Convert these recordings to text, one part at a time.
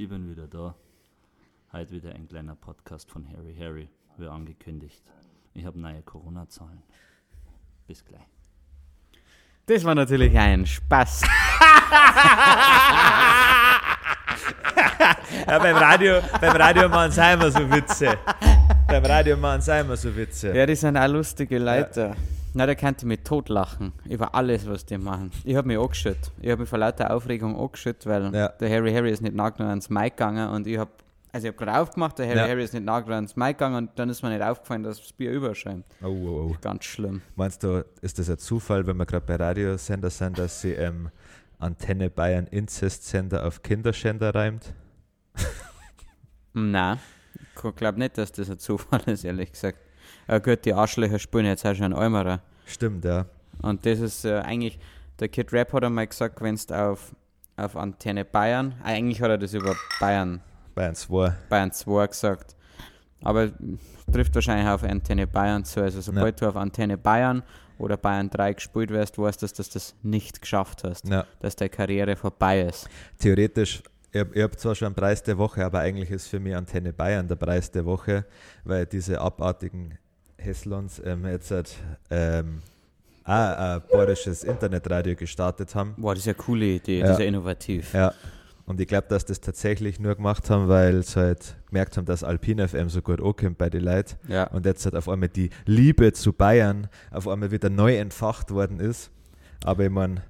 Ich bin wieder da. Heute wieder ein kleiner Podcast von Harry Harry, wie angekündigt. Ich habe neue Corona-Zahlen. Bis gleich. Das war natürlich ein Spaß. Ja, beim Radio, beim Radio machen sie immer so Witze. Beim Radio machen sie immer so Witze. Ja, die sind auch lustige Leute. Na, der könnte mich totlachen über alles, was die machen. Ich habe mich angeschüttet. Ich habe mich vor lauter Aufregung angeschüttet, weil Ja. der Harry Harry ist nicht genug ans Mic gegangen und ich habe, also ich habe gerade aufgemacht, der Harry Ja. Harry ist nicht genug ans Mic gegangen und dann ist mir nicht aufgefallen, dass das Bier überschäumt. Oh, oh, oh. Ganz schlimm. Meinst du, ist das ein Zufall, wenn wir gerade bei Radiosender sind, dass sie ähm, Antenne Bayern Inzestsender auf Kinderschänder reimt? Nein, ich glaube nicht, dass das ein Zufall ist, ehrlich gesagt. Ja gut, die Arschlöcher spielen jetzt auch schon Eimerer. Stimmt, ja. Und das ist äh, eigentlich, der Kid Rap hat einmal gesagt, wenn du auf, auf Antenne Bayern, äh, eigentlich hat er das über Bayern, Bayern 2. Bayern 2 gesagt, aber trifft wahrscheinlich auf Antenne Bayern zu. Also sobald du auf Antenne Bayern oder Bayern 3 gespielt wirst, weißt du, dass du das nicht geschafft hast, Ja. dass deine Karriere vorbei ist. Theoretisch, ich habe hab zwar schon einen Preis der Woche, aber eigentlich ist für mich Antenne Bayern der Preis der Woche, weil diese abartigen Hesslons ähm, jetzt halt, ähm, auch ein bayerisches Internetradio gestartet haben. Boah, das ist ja eine coole Idee, Ja. das ist ja innovativ. Ja. Und ich glaube, dass das tatsächlich nur gemacht haben, weil sie halt gemerkt haben, dass Alpine FM so gut ankommt bei den Leuten. Ja. Und jetzt halt auf einmal die Liebe zu Bayern auf einmal wieder neu entfacht worden ist. Aber ich meine,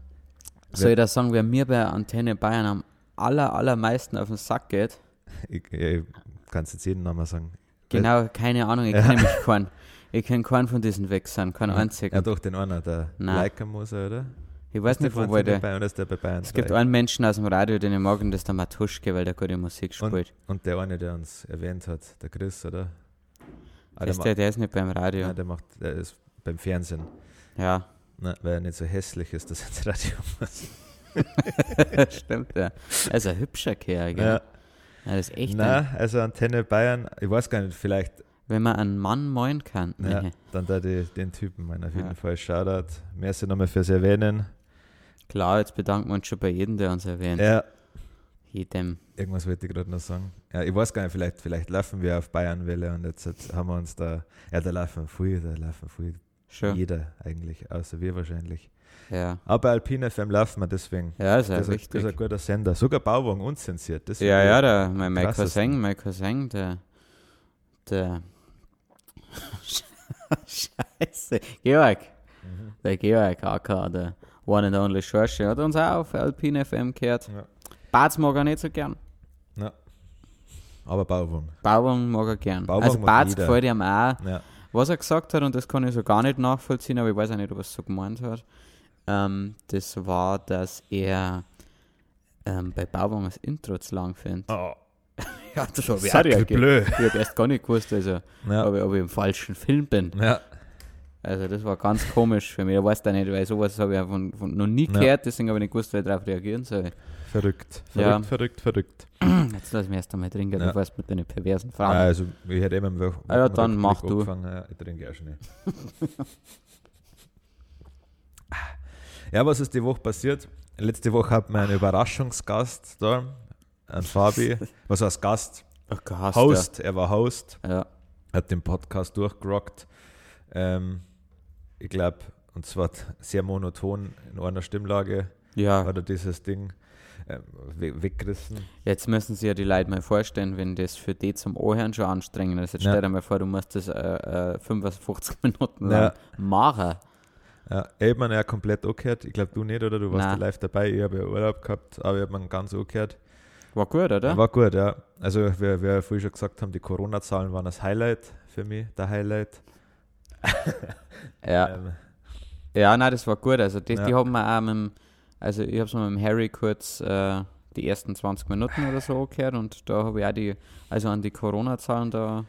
Soll ich da sagen, wer mir bei Antenne Bayern am aller, allermeisten auf den Sack geht? ich, ich kann es jetzt jeden Namen sagen. Genau, keine Ahnung, ich kenne nämlich keinen. Ich kenne keinen von diesen Wechseln, keinen einzigen. Ja, doch, den einer, der Nein. Leica-Moser, oder? Ich weiß Ist der nicht, wo Antenne der. Bayern ist der bei Bayern Es gibt 3? einen Menschen aus dem Radio, den ich mag, und das ist der Matuschke, weil der gute Musik und, spielt. und der eine, der uns erwähnt hat, der Chris, oder? Ah, der, der, der ist nicht beim Radio. Nein, der macht, der ist beim Fernsehen. Ja, Ne, weil er nicht so hässlich ist, dass er ins Radio muss. stimmt, ja. Er ist ein hübscher Kerl, gell? Ja. Ja. das ist echt Nein, also Antenne Bayern, ich weiß gar nicht, vielleicht Wenn man einen Mann moin kann. Ja, dann da die, den Typen, mein, auf jeden Ja. Fall Shoutout. Merci nochmal fürs Erwähnen. Klar, jetzt bedanken wir uns schon bei jedem, der uns erwähnt. Ja, Jedem. irgendwas wollte ich gerade noch sagen. Ja, ich weiß gar nicht, vielleicht, vielleicht laufen wir auf Bayernwelle und jetzt, jetzt haben wir uns da, ja, da laufen viel, da laufen viel, Schon. jeder eigentlich, außer wir wahrscheinlich. Ja. Aber Alpine FM laufen wir deswegen. Ja, ist ja Das ist, ein, das richtig. ist ein guter Sender. Sogar Bauwagen unzensiert. Das Ja, ja, der, mein, mein. Cousin, mein Cousin, der, der, Scheiße, Georg, Mhm. der Georg, AK, der One and Only Schorsche, hat uns auch auf Alpine FM gehört. Ja. Barz mag er nicht so gern. Aber Bauwagen. Bauern mag er gern. Bauwagen also Barz gefällt ihm auch. Ja. Was er gesagt hat, und das kann ich so gar nicht nachvollziehen, aber ich weiß auch nicht, ob er es so gemeint hat, ähm, das war, dass er ähm, bei Bauwagen das Intro zu lang findet. Oh, Ja, das habe Sackelbleu. Ich habe erst gar nicht gewusst, also, Ja. ob, ich, ob ich im falschen Film bin. ja. Also das war ganz komisch für mich. Ich weiß da nicht, weil sowas habe ich von, von, noch nie Ja. gehört, deswegen habe ich nicht gewusst, wie ich darauf reagieren soll. Verrückt. Verrückt, Ja. verrückt, verrückt. Jetzt lass mich erst einmal trinken, Ja. du weißt mit deinen perversen Ah, Fragen. also, ich hätte immer mit Ah ja, dann mach du. Ja, ich trinke auch schnell. ja, was ist die Woche passiert? Letzte Woche hat einen Überraschungsgast da, einen Fabi. Was heißt Gast? Ach, gehasst, Host, er war Host, Ja. hat den Podcast durchgerockt. Ähm, ich glaube, und zwar sehr monoton in einer Stimmlage ja. hat er dieses Ding ähm, we weggerissen. Jetzt müssen sich ja die Leute mal vorstellen, wenn das für die zum Ohren schon anstrengend ist. Jetzt Ja. stell dir mal vor, du musst das äh, äh, 55 Minuten Ja. lang machen. Ja, ich habe mir ja komplett angehört. Ich glaube, du nicht, oder? Du warst ja live dabei. Ich habe ja Urlaub gehabt, aber ich habe mir ganz angehört. War gut, oder? War gut, ja. Also, wie wir vorhin schon gesagt haben, die Corona-Zahlen waren das Highlight für mich, der Highlight. ja. Ähm, ja, nein, das war gut. Also das, Ja. die haben wir auch mit dem, also ich habe es mit dem Harry kurz äh, die ersten 20 Minuten oder so angehört und da habe ich auch die, also an die Corona-Zahlen da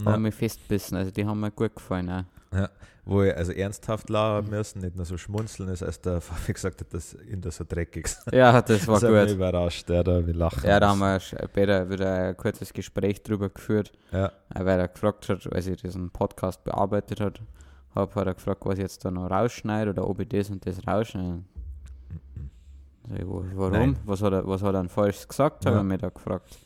ja. habe ich mich festbissen. Also die haben mir gut gefallen. Auch. Wo ich also ernsthaft lachen müssen, nicht nur so schmunzeln, ist, als der Fabi gesagt hat, dass ihn das so dreckig ist. Ja, das war das hat mich gut. überrascht, ja, da wir lachen. Ja, da haben wir später wieder ein kurzes Gespräch drüber geführt, Ja, weil er gefragt hat, als ich diesen Podcast bearbeitet hat, hab, hat er gefragt, was ich jetzt da noch rausschneide oder ob ich das und das rausschneide. Ich, wo- warum? Nein. Was hat, er, was hat er denn falsch gesagt, habe Ja. ich mir da gefragt.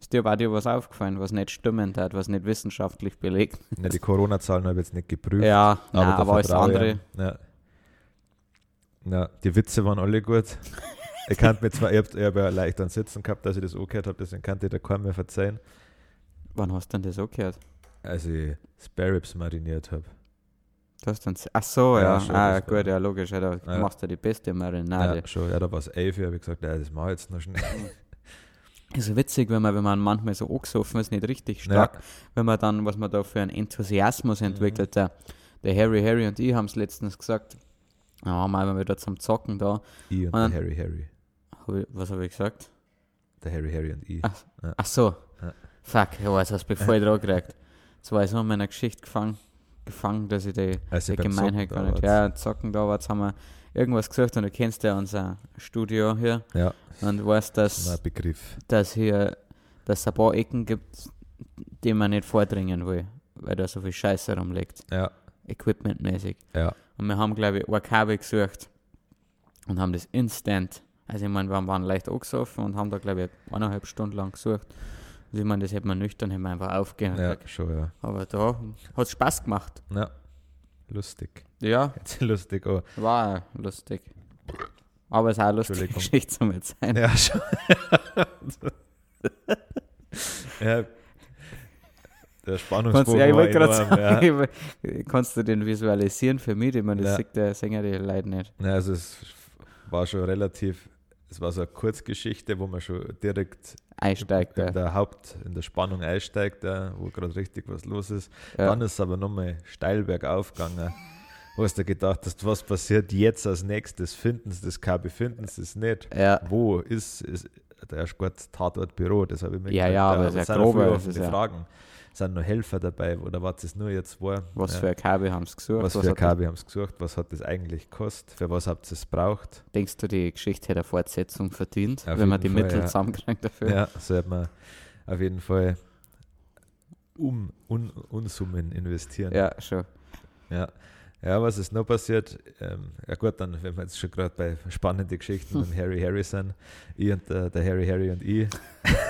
Ist dir, war dir was aufgefallen, was nicht stimmend hat, was nicht wissenschaftlich belegt? ja, die Corona-Zahlen habe ich jetzt nicht geprüft. Ja, aber, nein, aber alles andere. Ja. ja, die Witze waren alle gut. Ich kannte mir zwar, ich habe hab ja leicht an Sitzen gehabt, dass ich das angehört habe, deswegen kannte ich da keinem mehr verzeihen, Wann hast du denn das auch gehört? als ich Spare Ribs mariniert habe. Du hast dann, ach so, Ja, ja, ah, gut, ja, logisch, ja, da Ja. machst du die beste Marinade. Ja, schon, ja, da war es 11 Uhr, habe ich gesagt, ja, das mache ich jetzt noch schnell. Ist witzig, wenn man, wenn man manchmal so angesoffen ist, nicht richtig stark, Ja, wenn man dann, was man da für einen Enthusiasmus Mhm. entwickelt. Der, der Harry, Harry und ich haben es letztens gesagt, ja, mal wieder zum Zocken da. ich und Und der Harry Harry. Hab ich, was habe ich gesagt? Der Harry Harry und ich. Ah. Ach so. Ja. Fuck, ja, jetzt hast du mich voll dran gekriegt. Jetzt war ich so in meiner Geschichte gefangen, gefangen dass ich die, Also die Gemeinheit gar nicht. Ja, zocken da war, jetzt haben wir irgendwas gesucht und du kennst ja unser Studio hier Ja, und weißt, dass. dass hier dass es ein paar Ecken gibt, die man nicht vordringen will, weil da so viel Scheiße rumliegt, Ja, equipmentmäßig. ja, Und wir haben, glaube ich, ein Kabel gesucht und haben das instant, also ich meine, wir waren leicht angesoffen und haben da, glaube ich, eineinhalb Stunden lang gesucht. Also ich meine, das hätte man nüchtern, hätte man einfach aufgehen ja, schon, ja. Aber da hat es Spaß gemacht. Ja, lustig. Ja, Jetzt lustig, oh. war lustig. Aber es ist auch Entschuldigung. Geschichte zum jetzt sein. Ja, schon. ja. Der Spannungsbogen ja, ich war wollte gerade enorm, sagen, ja. kannst du den visualisieren für mich? Ich meine, das Ja. sieht der Sänger die Leute nicht. Ja, also es war schon relativ, es war so eine Kurzgeschichte, wo man schon direkt Einsteigt in der. der Haupt, in der Spannung einsteigt, wo gerade richtig was los ist. Ja. Dann ist es aber nochmal steil bergauf gegangen. Wo hast du gedacht hast, was passiert jetzt als nächstes? Finden sie das KB, finden sie es nicht? Ja, Wo ist, ist der Erstgott Tatort Büro? Das habe ich mir Ja, gedacht. ja, aber noch grober, viele es ist ja- Fragen. Sind noch Helfer dabei oder was es nur jetzt war? was ja. für ein Kabel haben sie gesucht? was für hat ein KB haben sie gesucht? Was hat das eigentlich gekostet? Für was habt ihr es braucht? Denkst du, die Geschichte hätte eine Fortsetzung verdient, Auf wenn man die Fall, Mittel ja. zusammenkriegt dafür? Ja, so hat man auf jeden Fall um, un, Unsummen investieren. Ja, schon. Ja. Ja, was ist noch passiert? Ähm, ja gut, dann, wenn wir jetzt schon gerade bei spannenden Geschichten mit Harry Harrison, ich und der, der Harry Harry und ich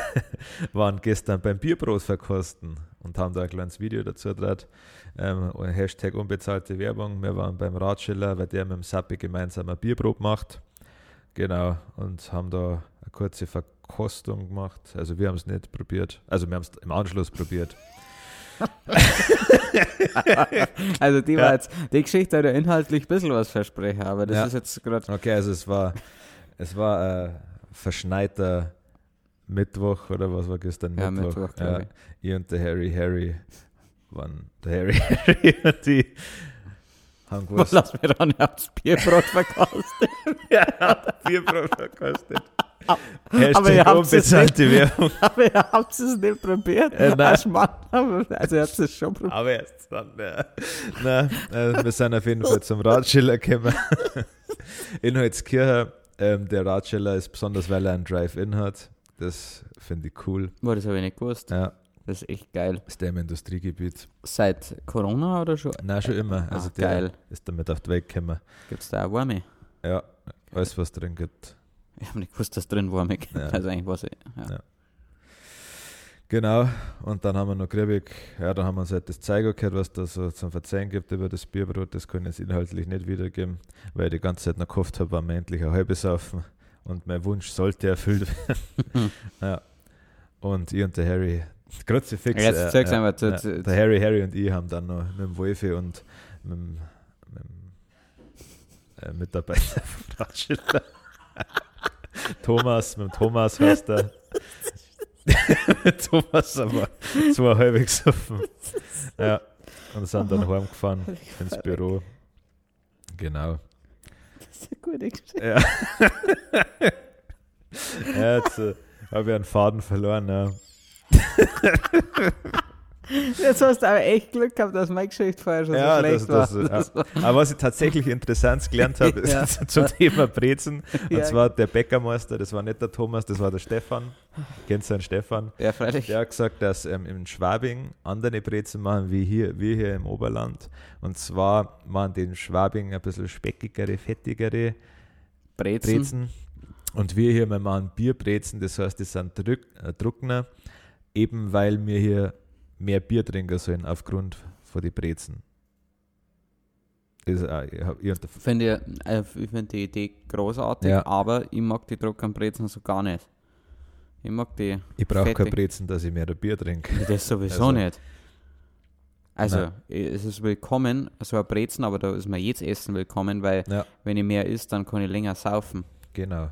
waren gestern beim Bierbrot verkosten und haben da ein kleines Video dazu gedreht. Ähm, Hashtag unbezahlte Werbung. Wir waren beim Ratschiller, weil der mit dem Sappi gemeinsam ein Bierbrot macht. Genau, und haben da eine kurze Verkostung gemacht. Also wir haben es nicht probiert. Also wir haben es im Anschluss probiert. Also die Ja. war jetzt, die Geschichte hat ja inhaltlich ein bisschen was versprechen, aber das Ja. ist jetzt gerade. Okay, also es war, es war ein verschneiter Mittwoch oder was war gestern Ja, Mittwoch? Mittwoch, ja, ich und der Harry Harry waren der Harry Harry und die haben Was gewusst, lass mir dann aufs Bierbrot verkostet. ja, Bierbrot verkostet. Aber Hashtag ihr habt's es Werbung. aber ihr habt es nicht probiert. Äh, nein. Als Mann, aber- also ihr habt es schon probiert. Aber erst dann, ja. Nein, äh, wir sind auf jeden Fall zum Radschiller gekommen. In Holzkirche. Ähm, der Radschiller ist besonders, weil er einen Drive-In hat. Das finde ich cool. Boah, das habe ich nicht gewusst. Ja, Das ist echt geil. ist der im Industriegebiet. Seit Corona oder schon? Nein, schon immer. Also Ah, der geil. ist damit auf die Weg gekommen. Gibt es da auch Warme? Ja, alles was drin gibt. Ich habe nicht gewusst, dass drin Warme gibt. Ja. Also eigentlich was ich. Ja. Ja. Genau, und dann haben wir noch Kriebig, ja, dann haben wir uns halt das Zeiger gehört, was da so zum Verzeihen gibt über das Bierbrot. Das kann ich jetzt inhaltlich nicht wiedergeben, weil ich die ganze Zeit noch gehofft habe, wann wir endlich ein halbes saufen. Und mein Wunsch sollte erfüllt werden. ja. Und ich und der Harry, Kruzifix. Jetzt zu- ja, zu- der Harry, Harry und ich haben dann noch mit dem Wolfi und mit dem, mit dem äh, Mitarbeiter vom Radschiller. Thomas, mit dem Thomas heißt er. Thomas aber zwei halbe gesoffen. Ja. Und sind dann heimgefahren ins Büro. Genau. Das ist eine gute Geschichte. Ja. ja jetzt äh, habe ich einen Faden verloren. Ja. Jetzt hast du aber echt Glück gehabt, dass meine Geschichte vorher schon Ja, so das, schlecht das, war. ja. Das war- Aber was ich tatsächlich interessant gelernt habe, ist Ja. zum Thema Brezen. Und Ja. zwar der Bäckermeister, das war nicht der Thomas, das war der Stefan. Kennst du den Stefan? Ja, freilich. Der hat gesagt, dass ähm, in Schwabing andere Brezen machen wie hier, wie hier im Oberland. Und zwar machen die in Schwabing ein bisschen speckigere, fettigere Brezen. Brezen. Und wir hier, wir machen Bierbrezen, das heißt, die sind drück, äh, trockener, eben weil wir hier mehr Bier trinken sollen aufgrund von den Brezen. Das, ich ich ich, äh, ich finde die Idee großartig, Ja. aber ich mag die trockenen Brezen so gar nicht. Ich mag die, ich brauche kein Fettig. Brezen, dass ich mehr Bier trinke. das sowieso Also- nicht. Also, Nein. es ist willkommen, so ein Brezen, aber da ist mir jetzt Essen willkommen, weil Ja, wenn ich mehr isst, dann kann ich länger saufen. genau.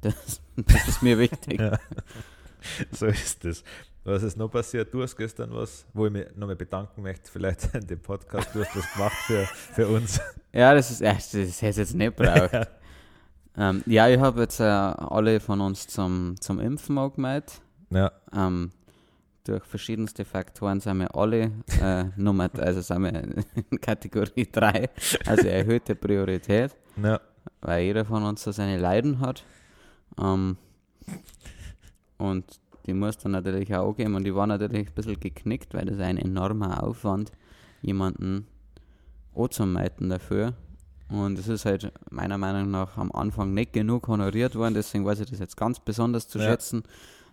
Das, das ist mir wichtig. Ja. So ist es. Was ist noch passiert? Du hast gestern was, wo ich mich nochmal bedanken möchte, vielleicht in dem Podcast, du hast was gemacht für, für uns. Ja, das ist echt, das hätte ich jetzt nicht braucht. ähm, ja, ich habe jetzt äh, alle von uns zum, zum Impfen angemeldet. Ja, Ähm, durch verschiedenste Faktoren sind wir alle äh, Nummer, also sind wir in Kategorie 3, also erhöhte Priorität, ja, weil jeder von uns so seine Leiden hat. Ähm, und die muss dann natürlich auch angeben und die war natürlich ein bisschen geknickt, weil das ein enormer Aufwand, jemanden anzumelden dafür. Und es ist halt meiner Meinung nach am Anfang nicht genug honoriert worden, deswegen weiß ich das jetzt ganz besonders zu Ja. schätzen,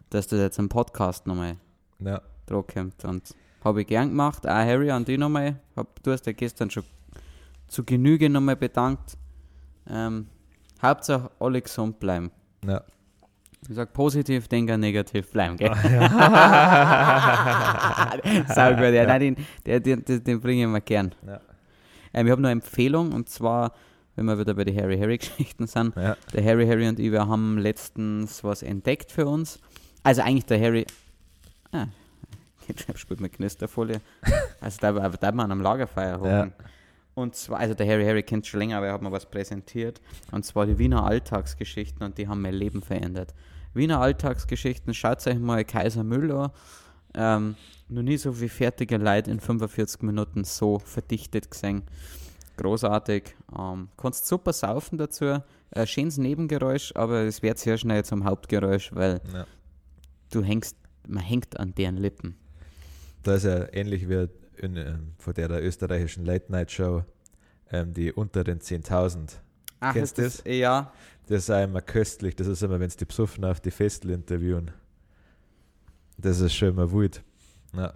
dass das jetzt im Podcast nochmal ja. dran kommt. Und habe ich gern gemacht. Auch Harry, an dich nochmal. Hab, du hast ja gestern schon zu Genüge nochmal bedankt. Ähm, Hauptsache alle gesund bleiben. ja. Ich sag positiv, denken, negativ bleiben, gell? Sau gut, ja, nein, den, den, den, den, bringe ich mir gern. Ja. Ähm, ich habe noch eine Empfehlung und zwar, wenn wir wieder bei den Harry Harry Geschichten sind, ja. der Harry Harry und ich, wir haben letztens was entdeckt für uns. Also eigentlich der Harry. Ah, jetzt spielt mit Knisterfolie. Also da, aber da man am Lagerfeuer hocken. Ja. Und zwar, also der Harry Harry kennt schon länger, aber er hat mir was präsentiert. Und zwar die Wiener Alltagsgeschichten und die haben mein Leben verändert. Wiener Alltagsgeschichten, schaut euch mal Kaiser Müller. Ähm, noch nie so viel fertige Leute in 45 Minuten so verdichtet gesehen. Großartig. Ähm, kannst super saufen dazu. Ein schönes Nebengeräusch, aber es wird sehr schnell zum Hauptgeräusch, weil ja. du hängst, man hängt an deren Lippen. Da ist ja ähnlich wie in, ähm, von der, der österreichischen Late-Night-Show, ähm, die unteren 10.000. Ach, Kennst du ist das? Ja. Das ist immer köstlich. Das ist immer, wenn es die Psuffen auf die Festel interviewen. Das ist schon immer wild. Ja.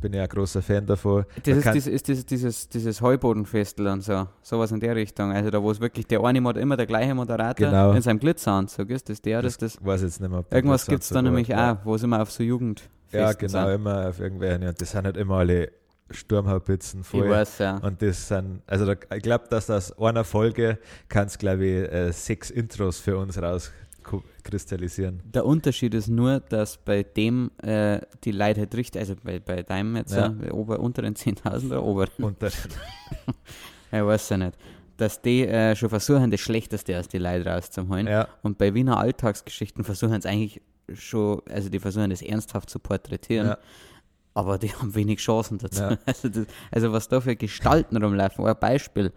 Bin ja ein großer Fan davon. Das ist, dieses, ist dieses, dieses, dieses Heubodenfestel und so. Sowas in der Richtung. Also da, wo es wirklich der eine Mod immer der gleiche Moderator Genau. in seinem Glitzeranzug ist. Das der, das, das. weiß jetzt nicht mehr. Irgendwas gibt es da nämlich ja. auch, wo es immer auf so Jugend Ja, genau, immer auf irgendwelchen. Und das sind halt immer alle Sturmhaubitzen Ich voll. weiß, ja. Und das sind, also da, ich glaube, dass aus einer Folge kannst glaube ich, äh, sechs Intros für uns rauskristallisieren. Der Unterschied ist nur, dass bei dem äh, die Leute halt richtig, also bei, bei deinem jetzt, Ja. ja. ober, unteren 10.000 oder oberen, dann, ich weiß ja nicht, dass die äh, schon versuchen, das Schlechteste aus den Leuten rauszuholen. ja, Und bei Wiener Alltagsgeschichten versuchen es eigentlich schon, also die versuchen das ernsthaft zu porträtieren, Ja. Aber die haben wenig Chancen dazu. Ja. Also, das, also was da für Gestalten rumlaufen. Ein Beispiel,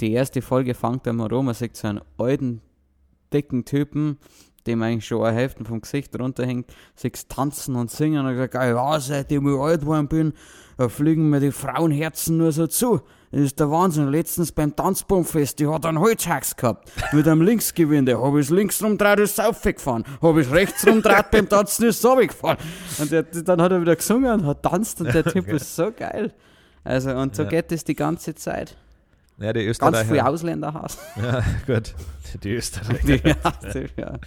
die erste Folge fängt einmal rum, man sieht so einen alten, dicken Typen, dem eigentlich schon eine Hälfte vom Gesicht runterhängt, siehst tanzen und singen und sagt, ja, seitdem ich alt geworden bin, fliegen mir die Frauenherzen nur so zu. Das ist der Wahnsinn. Letztens beim Tanzbaumfest, die hat einen Holzhax gehabt. Mit einem Linksgewinde. Habe ich links rumdreht, ist aufgefahren. Habe ich rechts rumdreht, beim Tanzen ist es runtergefahren. Und der, dann hat er wieder gesungen und hat tanzt und der Typ ist so geil. Also, und so Ja. geht es die ganze Zeit. Ja, die Ganz viel Österreicher. Ausländerhass. Ja, gut. Die Österreicher. ja, ja.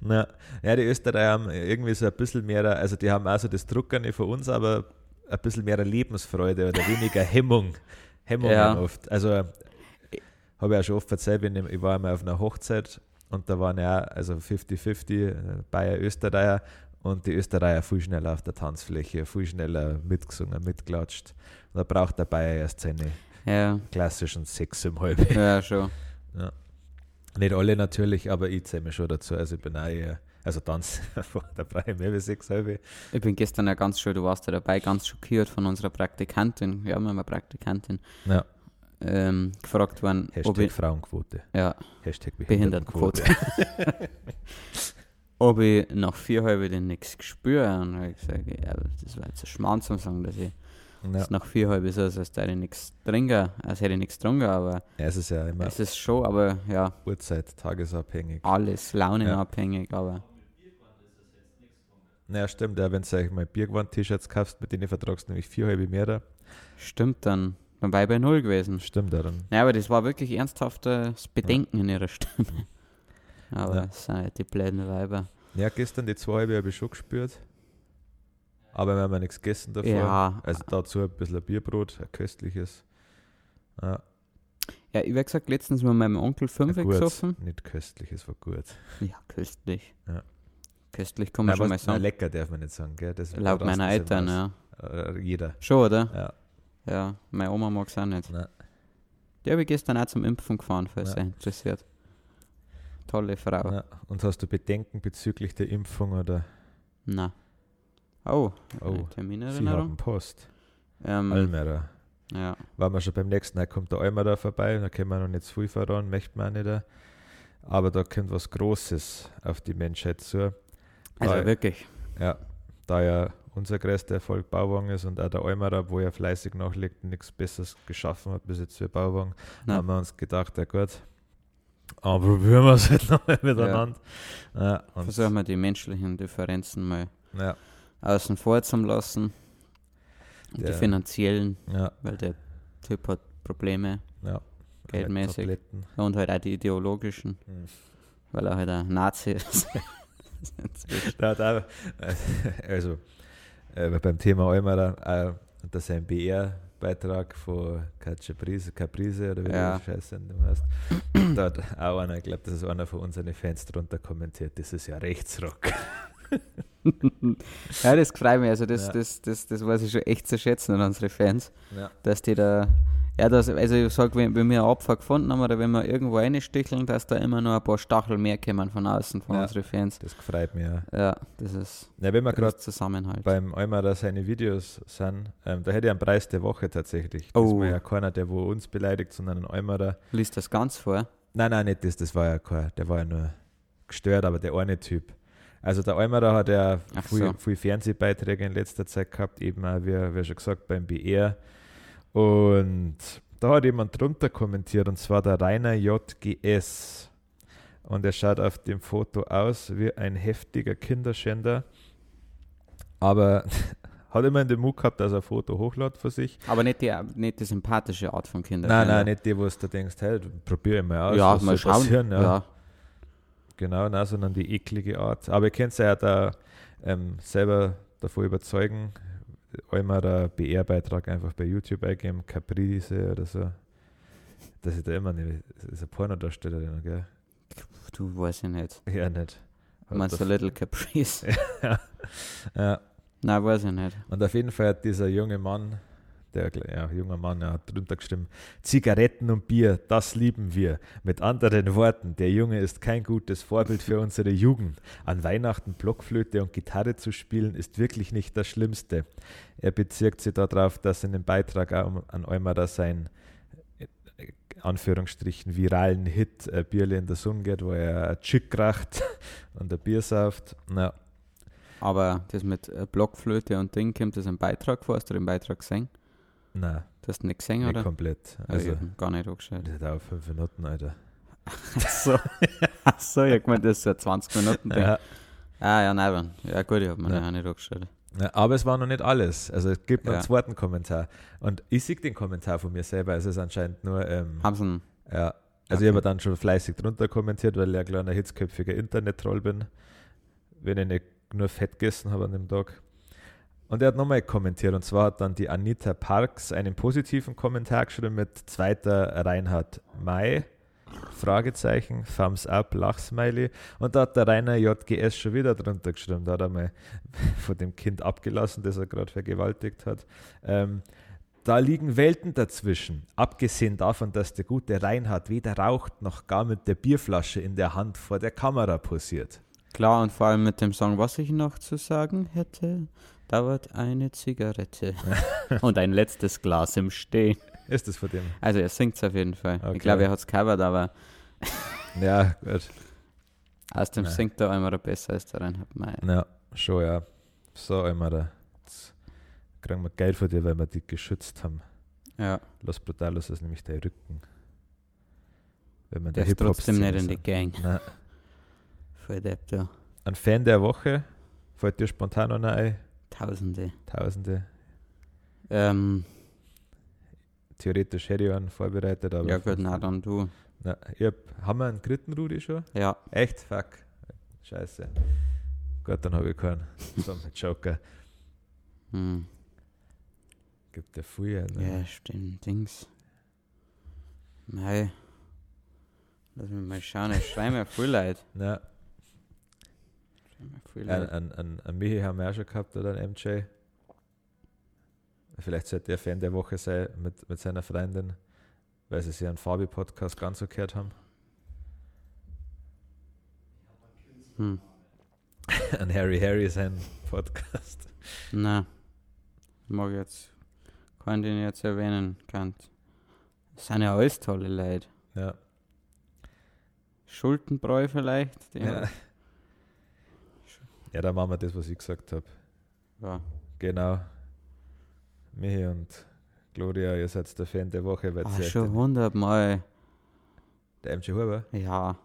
Ja, ja, die Österreicher haben irgendwie so ein bisschen mehr, also die haben auch so das Druckerne von uns, aber ein bisschen mehr Lebensfreude oder weniger Hemmung. Hemmungen Ja. oft. Also habe ich auch schon oft erzählt, ich, war einmal auf einer Hochzeit und da waren ja also 50-50 äh, Bayer, Österreicher und die Österreicher viel schneller auf der Tanzfläche, viel schneller mitgesungen, mitklatscht. Und da braucht der Bayer erst seine Ja, klassischen sechs im Halbe. ja, schon. Nicht alle natürlich, aber ich zähle mich schon dazu. Also ich bin auch eher Also brauche ich mehr wie sechs halbe. Ich bin gestern ja ganz schön, du warst ja dabei, ganz schockiert von unserer Praktikantin, wir haben ja eine Praktikantin, Ja. ähm, gefragt worden, ob Hashtag ich, Frauenquote. ja, Hashtag Behindertenquote. Behindertenquote. ob ich nach vier halbe den nichts gespüre. Und hab ich gesagt, ja, das war jetzt ein Schmarrn zum sagen, dass ich ja. das nach vier halbe so ist, als hätte ich nichts trinken, als hätte ich nichts getrunken, aber ja, es ist ja immer es ist schon, aber ja, Uhrzeit, tagesabhängig. alles launenabhängig, aber Ja, stimmt, ja, wenn du sag ich mal Biergewand-T-Shirts kaufst, mit denen vertragst du nämlich vier halbe mehr. da. stimmt dann. Dann war ich bei Null gewesen. Stimmt, ja, dann. Ja, aber das war wirklich ernsthaftes Bedenken in ihrer Stimme. Aber Ja. es sind halt die blöden Weiber. Ja, gestern die zwei halbe habe ich schon gespürt. Aber wir haben ja nichts gegessen davor. Ja. Also dazu ein bisschen ein Bierbrot, ein köstliches. Ja, Ja, ich habe gesagt, letztens mit meinem Onkel fünf gut. gesoffen. Nicht köstliches, war gut. Ja, köstlich. Ja. Köstlich kann man Nein, schon was- mal nein, sagen. lecker darf man nicht sagen, gell? Das Laut meiner Eltern, ja. Äh, jeder. Schon, oder? Ja. Ja, meine Oma mag es auch nicht. Nein. Die habe ich gestern auch zum Impfen gefahren, falls Ja. er interessiert. Tolle Frau. Ja. Und hast du Bedenken bezüglich der Impfung oder? Na. Oh, Oh, eine Sie Terminerinnerung. haben Post. Ähm, Almera. ja. Waren wir schon beim nächsten, da kommt der Almera vorbei, da können wir noch nicht zu viel voran, möchten wir auch nicht. Aber da kommt was Großes auf die Menschheit zu. Also wirklich. Ja, da ja unser größter Erfolg Bauwagen ist und auch der Almera, wo er fleißig nachlegt, nichts Besseres geschaffen hat bis jetzt für Bauwagen, Ja. haben wir uns gedacht, ja gut, aber probieren wir es halt nochmal miteinander. Ja, und, Versuchen wir die menschlichen Differenzen mal ja, außen vor zu lassen. Und die finanziellen, ja, weil der Typ hat Probleme. ja. Geldmäßig. Tabletten. Und halt auch die ideologischen, Hm. weil er halt ein Nazi ist. Da auch, also äh, beim Thema Almera, äh, das ist ein BR-Beitrag von Caprice, Caprice oder wie Ja. die Scheiße du hast. Da hat auch einer, ich glaube, das ist einer von unseren Fans drunter kommentiert, das ist ja Rechtsrock. ja, das freut mich. Also das, Ja. das, das, das weiß ich schon echt zu schätzen an unsere Fans, Ja. dass die da, ja, das, also ich sag, wenn, wenn wir eine Opfer gefunden haben oder wenn wir irgendwo reinsticheln, dass da immer noch ein paar Stachel mehr kommen von außen, von Ja. unseren Fans. Das freut mich ja. Ja, das ist, ja wenn wir das gerade Zusammenhalt. beim Almera seine Videos sind, ähm, da hätte ich einen Preis der Woche tatsächlich. Oh. Das war ja keiner, der wo uns beleidigt, sondern ein Almera. Liest das ganz vor? Nein, nein, nicht das, das war ja kein, der war ja nur gestört, aber der eine Typ. Also der Almerer hat ja Ach viel, so. viel Fernsehbeiträge in letzter Zeit gehabt, eben auch, wie, wie schon gesagt, beim BR. Und da hat jemand drunter kommentiert, und zwar der Rainer JGS. Und er schaut auf dem Foto aus wie ein heftiger Kinderschänder, aber hat immer in den Mut gehabt, dass er ein Foto hochlädt für sich. Aber nicht die, nicht die sympathische Art von Kindern. Nein, nein, nicht die, wo du denkst, hey, probier ich mal aus. Ja, was mal schauen. passieren, ja. ja. Genau, nein, sondern die eklige Art. Aber ihr könnt ja da ähm, selber davon überzeugen, einmal der BR-Beitrag einfach bei YouTube eingeben, Caprice oder so. Das ist da immer ist eine Pornodarstellerin, gell? Du weißt ja nicht. Ja, nicht. Meinst du Little Caprice? ja. Nein, weiß ich nicht. Und auf jeden Fall hat dieser junge Mann, der ja, junger Mann, hat drunter gestimmt, Zigaretten und Bier, das lieben wir. Mit anderen Worten, der Junge ist kein gutes Vorbild für unsere Jugend. An Weihnachten Blockflöte und Gitarre zu spielen, ist wirklich nicht das Schlimmste. Er bezirkt sich darauf, dass in dem Beitrag an Eumara sein äh, Anführungsstrichen viralen Hit äh, Bierle in der Sonne geht, wo er Chick kracht und ein Bier sauft. Na, Aber das mit äh, Blockflöte und Ding, kommt das im Beitrag vor? Hast du den Beitrag gesehen? Na, Du hast nicht gesehen, nicht oder? komplett. Also, gar nicht angeschaut. das hat auch fünf Minuten, Alter. Achso. Achso, ich meine, das ist so ein 20 Minuten Ding. Ja. Ah, ja, nein, ja gut, ich habe mir Ja. ja. auch nicht angeschaut. Ja, aber es war noch nicht alles. Also es gibt noch Ja. einen zweiten Kommentar. Und ich sehe den Kommentar von mir selber. Es ist anscheinend nur, ähm, Haben sie einen, ja. Also Okay. ich habe dann schon fleißig drunter kommentiert, weil ich ein kleiner hitzköpfiger Internet-Troll bin. Wenn ich nicht nur fett gegessen habe an dem Tag. Und er hat nochmal kommentiert. Und zwar hat dann die Anita Parks einen positiven Kommentar geschrieben mit zweiter Reinhard May. Fragezeichen, Thumbs up, Lachsmiley. Und da hat der Rainer JGS schon wieder drunter geschrieben. Da hat er mal von dem Kind abgelassen, das er gerade vergewaltigt hat. Ähm, da liegen Welten dazwischen. Abgesehen davon, dass der gute Reinhard weder raucht noch gar mit der Bierflasche in der Hand vor der Kamera posiert. Klar, und vor allem mit dem Song, was ich noch zu sagen hätte, dauert eine Zigarette und ein letztes Glas im Stehen. Ist das von dem? Also er singt es auf jeden Fall. Okay. Ich glaube, er hat es covert, aber Ja, gut. aus dem Nein. singt er einmal besser als der Reinhard Meier. Ja, schon, ja. So, immer da. Jetzt kriegen wir Geld von dir, weil wir die geschützt haben. Ja, Los Brutalos ist nämlich der Rücken. Wenn man der ist trotzdem nicht in die Gang. Nein. Voll Depp, da. Ein Fan der Woche, fällt dir spontan noch ein? Tausende. Tausende. Ähm, Theoretisch hätte ich einen vorbereitet, aber. ja gut, na dann du. Na, ich hab, haben wir einen dritten Rudi schon? Ja, Echt? Fuck. Scheiße. Gut, dann habe ich keinen. So ein Joker. hm. Gibt ja viel. Ne? ja, stimmt, Dings. Mei. Lass mich mal schauen, ich schreibe mir voll leid. Na, ein, ein, ein, ein Michi haben wir auch schon gehabt oder ein MJ. Vielleicht sollte er Fan der Woche sein mit, mit seiner Freundin, weil sie sich einen Fabi-Podcast ganz so gehört haben. Hm. Ein Harry Harry sein Podcast. Na, mag ich jetzt, kann den jetzt erwähnen, kann. Das sind ja alles tolle Leute. Ja. Schultenbräu vielleicht, der Ja. Ja, dann machen wir das, was ich gesagt habe. ja. Genau. Michi und Gloria, ihr seid der Fan der Woche, weil euch schon hundertmal. der MJ Huber, Ja,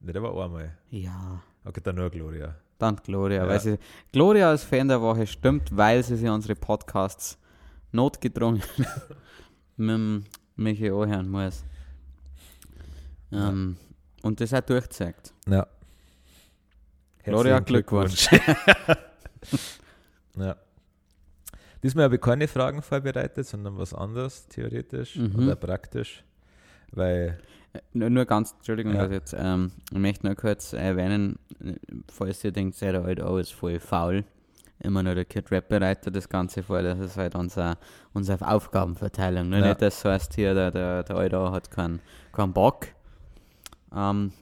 ne, der war einmal. ja. Okay, dann nur Gloria. Dann Gloria. Ja. Weil sie, Gloria als Fan der Woche stimmt, weil sie sich unsere Podcasts notgedrungen mit dem Michi anhören muss. Ähm, Und das auch durchzeigt. Ja. Gloria, Glückwunsch. ja. Diesmal habe ich keine Fragen vorbereitet, sondern was anderes, theoretisch Mhm. oder praktisch. Weil, Äh, Nur, nur ganz, Entschuldigung, Ja. jetzt, ähm, ich möchte nur kurz erwähnen, äh, falls ihr denkt, sei der halt ist voll faul. Immer nur der Kid Rap bereitet das Ganze vor, das ist halt unser, unsere Aufgabenverteilung. Ne? Ja. Nicht, dass so heißt hier, der, der, der Alter hat keinen keinen Bock. Ähm,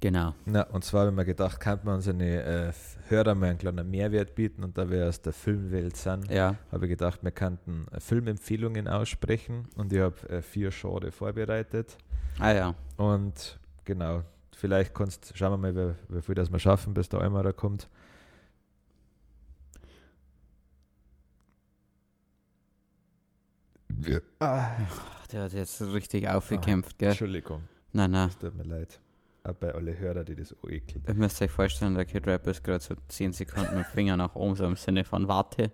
genau. na, und zwar haben wir gedacht, kann man unseren äh, Hörer mal einen kleinen Mehrwert bieten und da wir aus der Filmwelt sind, Ja. habe ich gedacht, wir könnten äh, Filmempfehlungen aussprechen und ich habe äh, vier Genre vorbereitet. Ah ja. Und genau, vielleicht kannst, schauen wir mal, wie, wie viel das wir schaffen, bis der Eimerer kommt. Ah, Der hat jetzt richtig aufgekämpft, gell? Entschuldigung, Nein, nein. es tut mir leid. Auch bei alle Hörer, die das ekelt. Ihr müsst euch vorstellen, der Kid Rap ist gerade so 10 Sekunden mit dem Finger nach oben, so im Sinne von Warte.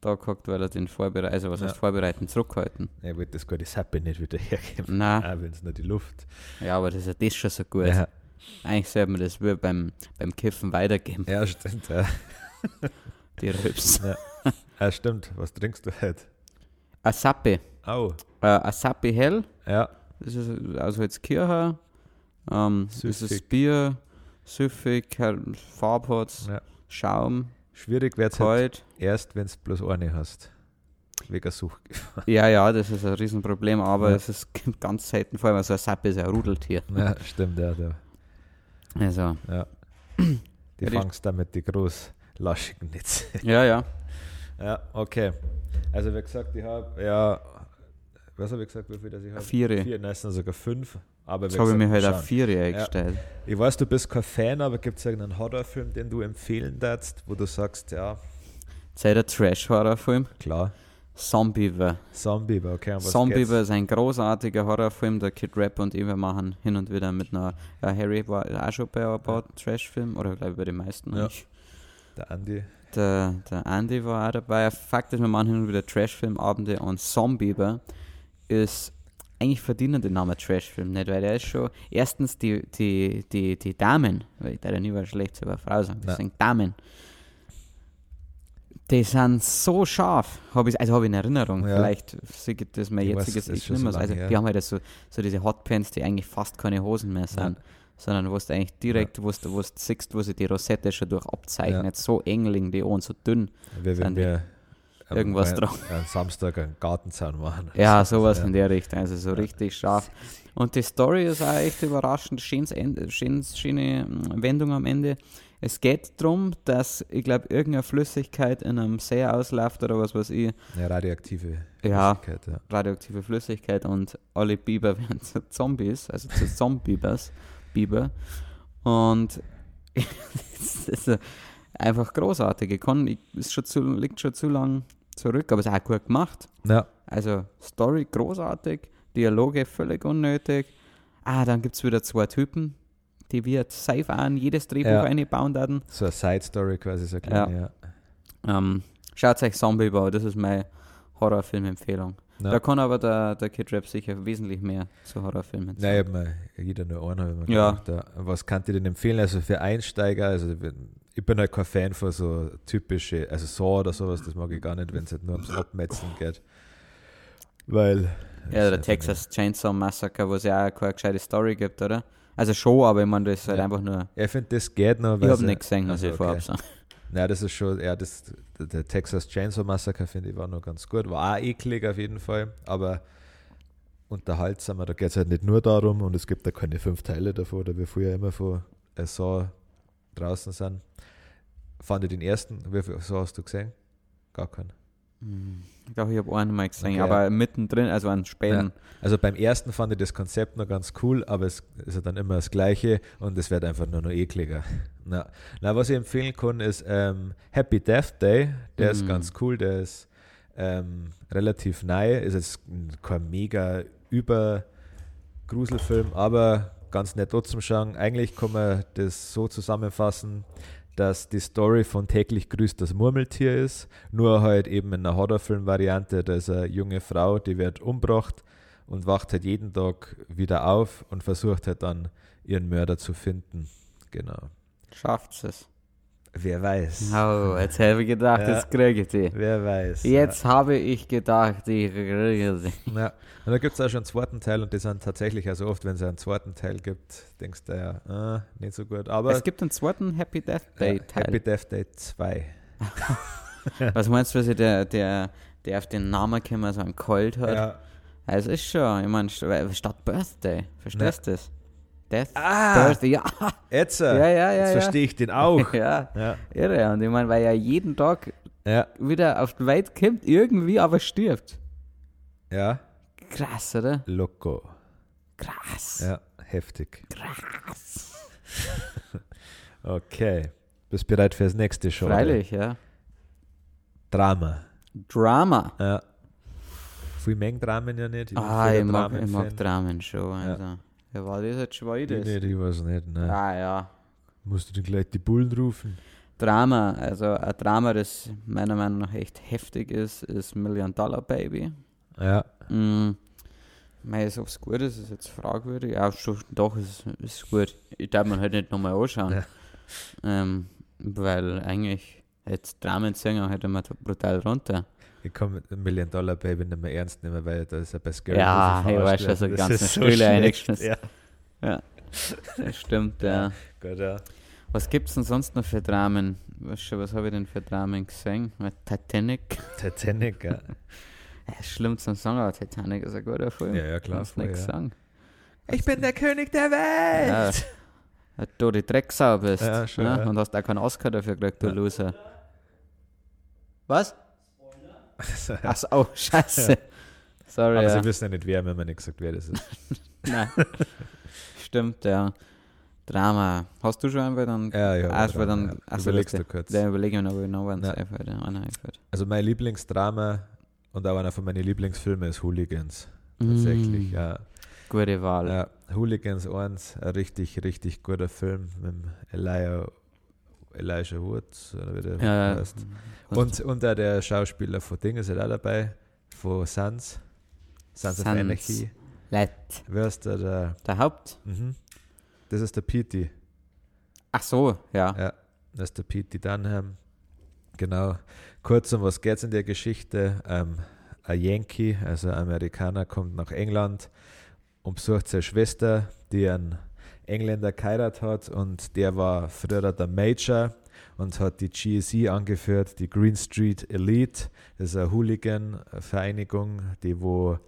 Da guckt, weil er den vorbereitet, also was Ja. heißt vorbereiten, zurückhalten. Ich wollte das gute Sappe nicht wieder hergeben. Nein, Auch wenn es nur die Luft. ja, aber das ist ja das schon so gut. Ja, Eigentlich sollte man das wie beim, beim Kiffen weitergeben, ja, stimmt. Ja. die Rübs. ja, stimmt. Was trinkst du heute? Asapi. Au. Äh, Asapi Hell, Ja, das ist also jetzt Kirche. Ähm, das ist Süffig. Bier, süffig, Farbe hat's, Ja. Schaum, schwierig wird es halt erst, wenn du bloß eine hast. Wegen Such. Ja, ja, das ist ein Riesenproblem, aber Ja. es ist ganz selten, vor allem so ein Asapi ist ein Rudeltier. Ja, stimmt, ja. Da. Also, Ja. Die Ja, fangst damit die groß laschigen Netze. ja, ja. Ja, okay. Also wie gesagt, ich habe ja, was habe ich gesagt, wie viel das ich habe? Viere. Vier, nein, es sind sogar fünf. Aber Jetzt habe ich mir halt auf vier eingestellt. Ich weiß, du bist kein Fan, aber gibt es irgendeinen Horrorfilm, den du empfehlen darfst, wo du sagst, ja, Sei der Trash-Horrorfilm. klar, Zombiever. Zombie, okay, geht's? ist ein großartiger Horrorfilm. Der Kid Rap und ich, wir machen hin und wieder mit einer. Ja, Harry war auch schon bei ein paar Trash-Filmen, oder glaube ich bei den meisten. Ja. eigentlich. Der Andi. Der, der Andy war auch dabei. Fakt ist, wir machen hin und wieder Trash-Filmabende und Zombiever ist eigentlich verdienen den Namen Trash-Film nicht, weil der ist schon erstens die, die, die, die Damen, weil ich da ja nie was Schlechtes über Frau sagen, Nein. deswegen Damen. Die sind so scharf, hab ich, also habe ich in Erinnerung. Ja. Vielleicht sieht das mein Ich weiß, jetziges das ist Ich nicht mehr so so. Also, die haben halt so, so diese Hotpants, die eigentlich fast keine Hosen mehr sind, sondern wo du eigentlich direkt, wo du wo du siehst, wo sie die Rosette schon durch abzeichnet. So eng liegen die an, so dünn. Wir Sind die wir am- irgendwas dran. Am Samstag einen Gartenzaun machen. Ja, sowas Ja. in der Richtung, also so richtig scharf. Und die Story ist auch echt überraschend, schönes, schöne mm, Wendung am Ende. Es geht darum, dass, ich glaube, irgendeine Flüssigkeit in einem See ausläuft oder was weiß ich, Ja, radioaktive Ja. Flüssigkeit, ja. radioaktive Flüssigkeit und alle Biber werden zu Zombies, also zu Zombiebers, Biber. Und es ist einfach großartig. Ich kann, ich, ist schon zu, liegt schon zu lang zurück, aber es ist auch gut gemacht. Ja, Also Story großartig, Dialoge völlig unnötig. Ah, dann gibt es wieder zwei Typen, die wir safe in jedes Drehbuch Ja. einbauen werden. so eine Side-Story quasi, so eine kleine, ja. Ähm, schaut euch Zombie Bau, das ist meine Horrorfilm-Empfehlung. Ja. Da kann aber der, der Kid Rap sicher wesentlich mehr zu Horrorfilmen Nein, ich habe mir jeder nur einen, hab ich mir Ja. gedacht, ja. Was kann ich denn empfehlen? Also für Einsteiger, also ich bin halt kein Fan von so typische, also Saw oder sowas, das mag ich gar nicht, wenn es halt nur ums Abmetzen geht. Weil. Ja, der Texas Chainsaw Massacre, wo es ja auch keine gescheite Story gibt, oder? Also schon, aber ich meine, das ist halt Ja. einfach nur. Ja, ich finde, das geht noch. Ich habe sie- nicht gesehen, muss Also, ich vorab okay. sagen. Nein, das ist schon, ja, das, der, Texas Chainsaw Massacre finde ich war noch ganz gut. War auch eklig auf jeden Fall, aber unterhaltsamer. Da geht es halt nicht nur darum und es gibt da keine fünf Teile davon, da wir früher immer von Saw draußen sind. Fand ich den ersten, wie viel Saw hast du gesehen? Gar keinen. Hm, Ich glaube, ich habe einen mal gesehen, Okay. aber mittendrin, also an späten. Also beim ersten fand ich das Konzept noch ganz cool, aber es ist ja dann immer das Gleiche und es wird einfach nur noch ekliger. Na, na was ich empfehlen kann, ist ähm, Happy Death Day. Der ist Mhm. ganz cool, der ist ähm, relativ neu, ist jetzt kein mega über Gruselfilm, aber ganz nett trotzdem schauen. Eigentlich kann man das so zusammenfassen, dass die Story von täglich grüßt das Murmeltier ist, nur halt eben in einer Horrorfilm-Variante. Da ist eine junge Frau, die wird umgebracht und wacht halt jeden Tag wieder auf und versucht halt dann ihren Mörder zu finden. Genau. Schafft es. Wer weiß. Oh, jetzt habe ich gedacht, Ja. jetzt kriege ich. Wer weiß. Jetzt habe ich gedacht, ich kriege sie. Ja. ja. Und da gibt es auch schon einen zweiten Teil und die sind tatsächlich, also oft, wenn es einen zweiten Teil gibt, denkst du ja, ah, nicht so gut. Aber Es gibt einen zweiten Happy Death Day ja, Teil. Happy Death Day 2. Was meinst du, was der, der, der auf den Namen gekommen so einen Colt hat? Ja. Also ist schon, ich meine, st- statt Birthday, verstehst du das? Death Ah, Birthday, ja, jetzt, ja, ja, ja. jetzt verstehe ich den auch. Ja, ja. irre. Und ich meine, weil er jeden Tag Ja, wieder auf die Welt kommt, irgendwie aber stirbt. ja, Krass, oder? loco. Krass. Ja, heftig. Krass. Okay. Bist bereit fürs nächste Show? Freilich, ja. Drama. Drama. Ja. Viel mengen Dramen ja nicht. bin Ah, ich mag, ich mag Dramen schon. Also. Ja. War das jetzt schon Ich das? nicht, ich weiß nicht. Nein. Ah, ja. Musst du dann gleich die Bullen rufen? Drama, also ein Drama, das meiner Meinung nach echt heftig ist, ist Million Dollar Baby. Ja. Mm. Mei, ist ob's gut ist, ist jetzt fragwürdig. Ja, schon, doch, ist, ist gut. Ich darf man halt nicht nochmal anschauen. Ja. Ähm, weil eigentlich jetzt Dramen singen hätte man da brutal runter. Ich kann mit einem Million Dollar Baby nicht mehr ernst nehmen, weil da ist ja bei Scary Ja, ich weiß, ganz eine so Stühle schlecht. eingeschmissen. Ja, Das stimmt, ja. gut, ja. Was gibt's denn sonst noch für Dramen? Was, schon, was habe ich denn für Dramen gesehen? Mit Titanic. Titanic, ja. Ja, schlimm zum sagen, aber Titanic ist ein guter Film. Ja, ja, klar, voll, nichts ja. sagen. Ich bin der König der Ja, Welt! dass du die Drecksau bist. Ja, schon, ne? ja. Und hast auch keinen Oscar dafür gekriegt, du Ja. Loser. Was? Ja. Achso, oh, scheiße. Sorry, Aber ja. sie wissen ja nicht, wer, wenn man nicht gesagt, wer das ist. Nein. Stimmt, ja. Drama. Hast du schon einen, weil dann... Ja, ja. War Drama, dann- ja. ach so, Überlegst du kurz. Der überlege ich mir noch, ob ich noch einen Ja. einfällt. Also mein Lieblingsdrama und auch einer von meinen Lieblingsfilmen ist Hooligans. Tatsächlich, Mm, ja. Gute Wahl. ja. Hooligans 1, ein richtig, richtig guter Film mit dem Elijah, Woods, oder wie der Ja, heißt. Und, und auch der Schauspieler von Ding ist halt auch dabei, von Sons, Sons of Sons. Anarchy. Let. Wer ist der? der Der Haupt? mhm. Das ist der Petey. Ach so, ja. Ja, das ist der Petey Dunham. Genau. Kurz um was geht es in der Geschichte? Ähm, ein Yankee, also ein Amerikaner, kommt nach England und besucht seine Schwester, die einen Engländer geheiratet hat und der war früher der Major und hat die GSE angeführt, die Green Street Elite. Das ist eine Hooligan-Vereinigung, die wo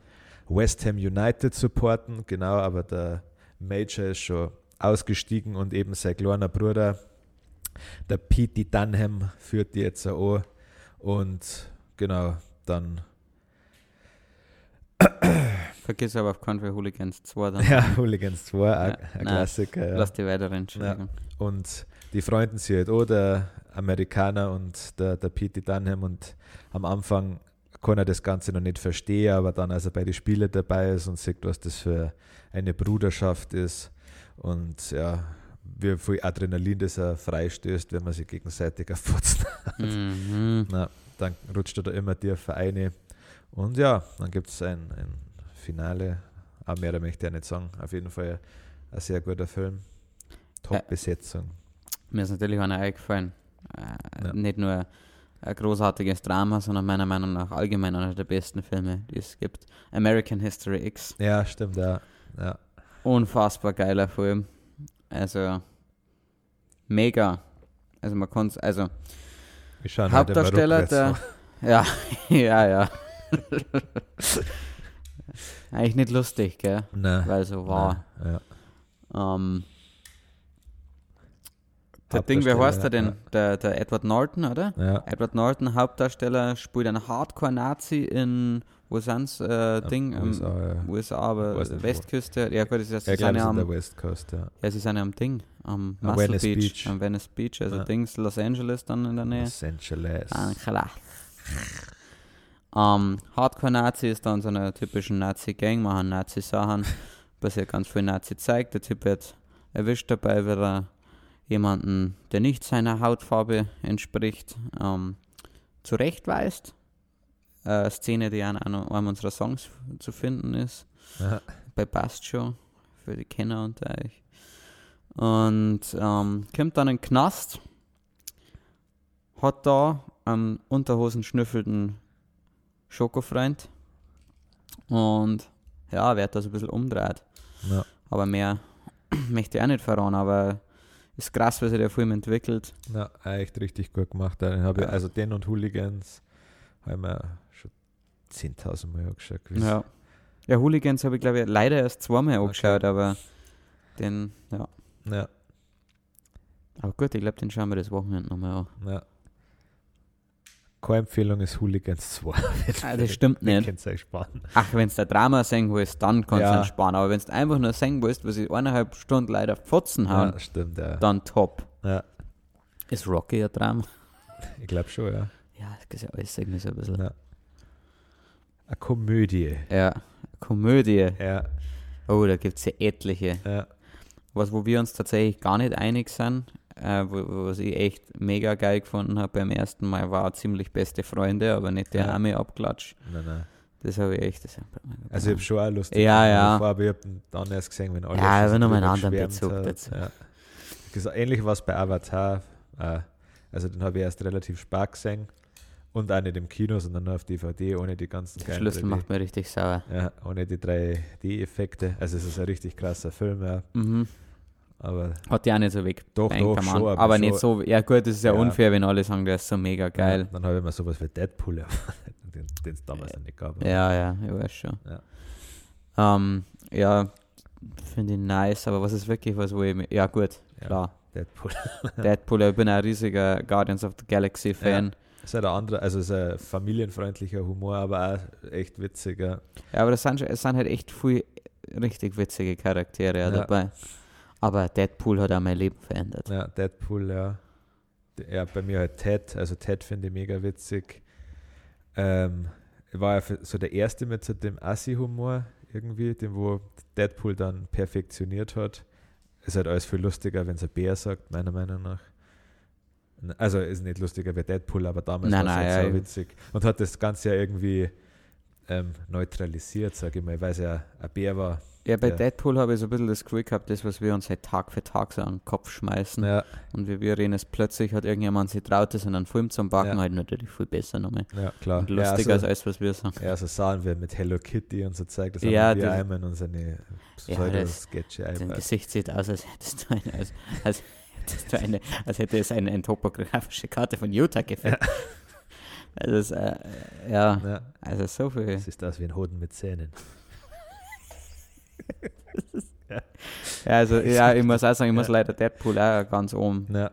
West Ham United supporten, genau, aber der Major ist schon ausgestiegen und eben sein kleiner Bruder Der Pete Dunham führt die jetzt auch. Und genau, dann Vergiss aber auf keinen Fall Hooligans 2 dann. ja, Hooligans 2, Ja, ein, ein nein, Klassiker. Ja. Lass die weiter entschuldigen. Und die freunden sich halt auch, der Amerikaner und der, der Pete Dunham. Und am Anfang kann er das Ganze noch nicht verstehen, aber dann, als er bei den Spielen dabei ist und sieht, was das für eine Bruderschaft ist und ja, wie viel Adrenalin das er freistößt, wenn man sich gegenseitig erfutzt. Mhm. Na, dann rutscht er da immer tiefer eine. Und ja, dann gibt es ein, ein Finale. Aber mehr möchte ich nicht sagen. Auf jeden Fall ein sehr guter Film. Top-Besetzung. Mir ist natürlich einer eingefallen. Äh, Ja. Nicht nur ein großartiges Drama, sondern meiner Meinung nach allgemein einer der besten Filme, die es gibt. American History X. Ja, stimmt, ja. ja. Unfassbar geiler Film. Also mega. Also man kann also Hauptdarsteller der. Ja, ja, ja. Eigentlich nicht lustig, gell? Nein. Weil so war. Nein, Ja. Ähm, der Ding, wer heißt er denn? Ja. Der, der Edward Norton, oder? Ja. Edward Norton, Hauptdarsteller, spielt einen Hardcore-Nazi in, wo sind's, äh, Ding? Ähm, USA, ja. USA, aber nicht wo. Westküste. Ja gut, das ist, es ja ist der am, West Coast, ja. sie sind ja am Ding, am Am Muscle Venice Beach, Beach. am Venice Beach, also Ja. Dings, Los Angeles dann in der Nähe. Los Angeles. Klar. Ähm, Hardcore-Nazi ist dann so eine typischen Nazi-Gang, machen Nazi-Sachen, passiert ganz viel Nazi-Zeug. Der Typ wird erwischt dabei, weil er jemanden, der nicht seiner Hautfarbe entspricht, ähm, zurechtweist. Äh, Szene, die an einem unserer Songs zu finden ist Ja. bei Bast Show, für die Kenner unter euch. Und ähm, kommt dann in den Knast, hat da einen unterhosenschnüffelten Schokofreund und ja, wird das ein bisschen umdreht. Ja. Aber mehr möchte ich auch nicht verraten, aber ist krass, wie sich der Film entwickelt. Ja, echt richtig gut gemacht. Den ich, also den und Hooligans haben wir schon 10.000 Mal angeschaut. Ja. Ja, Hooligans habe ich glaube ich leider erst zweimal Okay. angeschaut, aber den, ja. Ja, Aber gut, ich glaube, den schauen wir das Wochenende nochmal an. ja. Keine Empfehlung ist Hooligans 2. Ah, das stimmt nicht. Euch sparen. Ach, wenn du Drama singen willst, dann kannst du Ja. entspannen. Aber wenn du einfach nur singen willst, was ich eineinhalb Stunden leider Fotzen hauen, Ja, stimmt, ja. dann top. ja. Ist Rocky ein Drama? Ich glaube schon, ja. Ja, das ist ja alles irgendwie so ein bisschen. ja. Eine Komödie. Ja, Komödie. Ja, Oh, da gibt es ja etliche. ja. Was, wo wir uns tatsächlich gar nicht einig sind, äh, wo, was ich echt mega geil gefunden habe beim ersten Mal, war ziemlich beste Freunde, aber nicht der Ja. arme Abklatsch. Nein, nein. Das habe ich echt. Das Also ich habe schon auch lustig Ja, ja. davor, aber ich habe dann erst gesehen, wenn alle Ja, wenn noch mal einen anderen Bezug hat. dazu. Ja. Ähnlich war es bei Avatar. Äh, also den habe ich erst relativ spät gesehen. Und auch nicht im Kino, sondern nur auf DVD, ohne die ganzen der Schlüssel 3D macht mir richtig sauer. Ja, ohne die 3D-Effekte. Also es ist ein richtig krasser Film, ja. Mhm. Aber Hat die auch nicht so weg. Doch, doch, am schon, aber aber schon- nicht so. Ja, gut, das ist ja, Ja. unfair, wenn alle sagen, der ist so mega geil. Ja, dann habe ich mir sowas wie Deadpool erwartet, den es damals noch nicht gab. Ja, ja, ich weiß schon. Ja. Ähm, ja, finde ich nice, aber was ist wirklich was, wo ich. mi- Ja, gut, Ja. klar. Deadpool. Deadpool, ich bin ein riesiger Guardians of the Galaxy Fan. ist halt ein anderer, also es ist ein familienfreundlicher Humor, aber auch echt witziger. Ja, aber das sind, es sind halt echt viel richtig witzige Charaktere ja. Ja. dabei. Aber Deadpool hat auch mein Leben verändert. Ja, Deadpool, ja. Ja, bei mir halt Ted, also Ted finde ich mega witzig. Ähm, war ja so der erste mit so dem Assi-Humor irgendwie, den wo Deadpool dann perfektioniert hat. Ist halt alles viel lustiger, wenn es ein Bär sagt, meiner Meinung nach. Also ist nicht lustiger wie Deadpool, aber damals war es halt ja, so witzig. Und hat das Ganze ja irgendwie ähm, neutralisiert, sage ich mal, weil es ja ein Bär war. Ja, bei Ja. Deadpool habe ich so ein bisschen das Gefühl gehabt, das, was wir uns halt Tag für Tag so an den Kopf schmeißen. Ja, Und wie wir reden, es plötzlich hat irgendjemand sich traut, das in einen Film zu backen, Ja. halt natürlich viel besser nochmal. ja klar. Und ja, lustiger also, als alles, was wir sagen. Ja, so sahen wir mit Hello Kitty und so zeigt das Ja, einmal in unsere Ja, Pseudo-Sketche Dein einmal. Gesicht sieht aus, als hättest du eine, als, als, hättest du eine, als hätte es eine, eine topografische Karte von Utah gefällt. Also, es, äh, ja, Ja, also so viel. es ist aus wie ein Hoden mit Zähnen. Ja, also, ja, ich muss auch sagen, ich muss leider Deadpool auch ganz oben. Ja,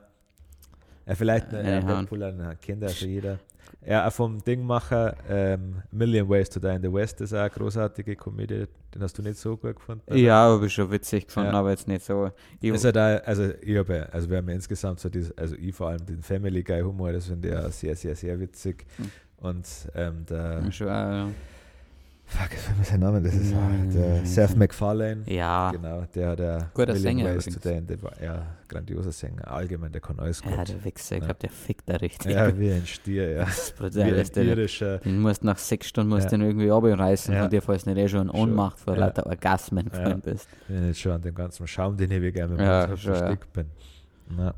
Ja, vielleicht eine, ja, Reinhauen. Deadpool an Kinder, also jeder. Ja, auch vom Dingmacher ähm, Million Ways to Die in the West ist auch eine großartige Komödie. Den hast du nicht so gut gefunden? oder? Ja, habe ich schon witzig gefunden, Ja. aber jetzt nicht so. Ich, Also, da, also ich habe, ja- also wir haben ja insgesamt so dieses, also ich vor allem den Family Guy Humor, das finde ich ja sehr, sehr, sehr witzig. Hm. Und ähm, der, schon, äh, fuck, was ist sein Name? Das ist Nein, der nein, Seth nein. MacFarlane. ja, Genau, der hat der Guter Million Sänger Ways übrigens. Die in the Ja, grandioser Sänger. Allgemein, der kann alles gut. ja, der Wichser, ich Ja. glaube, der fickt da richtig. Ja, wie ein Stier, ja. Das ist Wie brutal, ein dass der, irischer. den musst nach sechs Stunden musst Ja. den irgendwie abreißen Ja. von dir, falls du nicht eh schon in. Ohnmacht vor Ja. lauter Orgasmen Ja. bist. Wenn ich jetzt schon an dem ganzen Schaum, den ich gerne mit Ja, schon, ja. versteckt bin. Ja.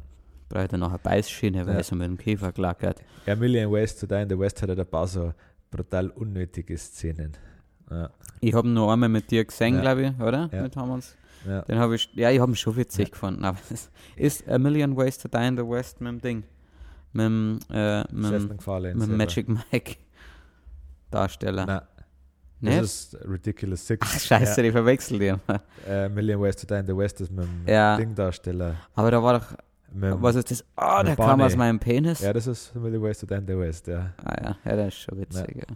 Braucht er noch eine Beißschiene, weil Ja. er so mit dem Käfer klackert. ja, Million Ways to Die in the West hat er ein paar so brutal unnötige Szenen. Ja, Ich habe ihn noch einmal mit dir gesehen, Ja. glaube ich, oder? Ja. Mit haben uns. ja. Den habe ich, ja, ich habe ihn schon witzig gefunden, aber es ist A Million Ways to Die in the West mit dem Ding. Mit dem, äh, mit, dem- mit. Magic Mike Darsteller. Nein, Nicht? das ist Ridiculous Six. Ach, scheiße, ich verwechsel die immer. Ja, äh, Million Ways to Die in the West ist mit dem Ja. Dingdarsteller. Aber da war doch, Mit was ist das? Ah, mit der kam Barney. aus meinem Penis. Ja, das ist Million Ways to Die in the West, ja. Ah ja, ja, das ist schon witzig. Ja.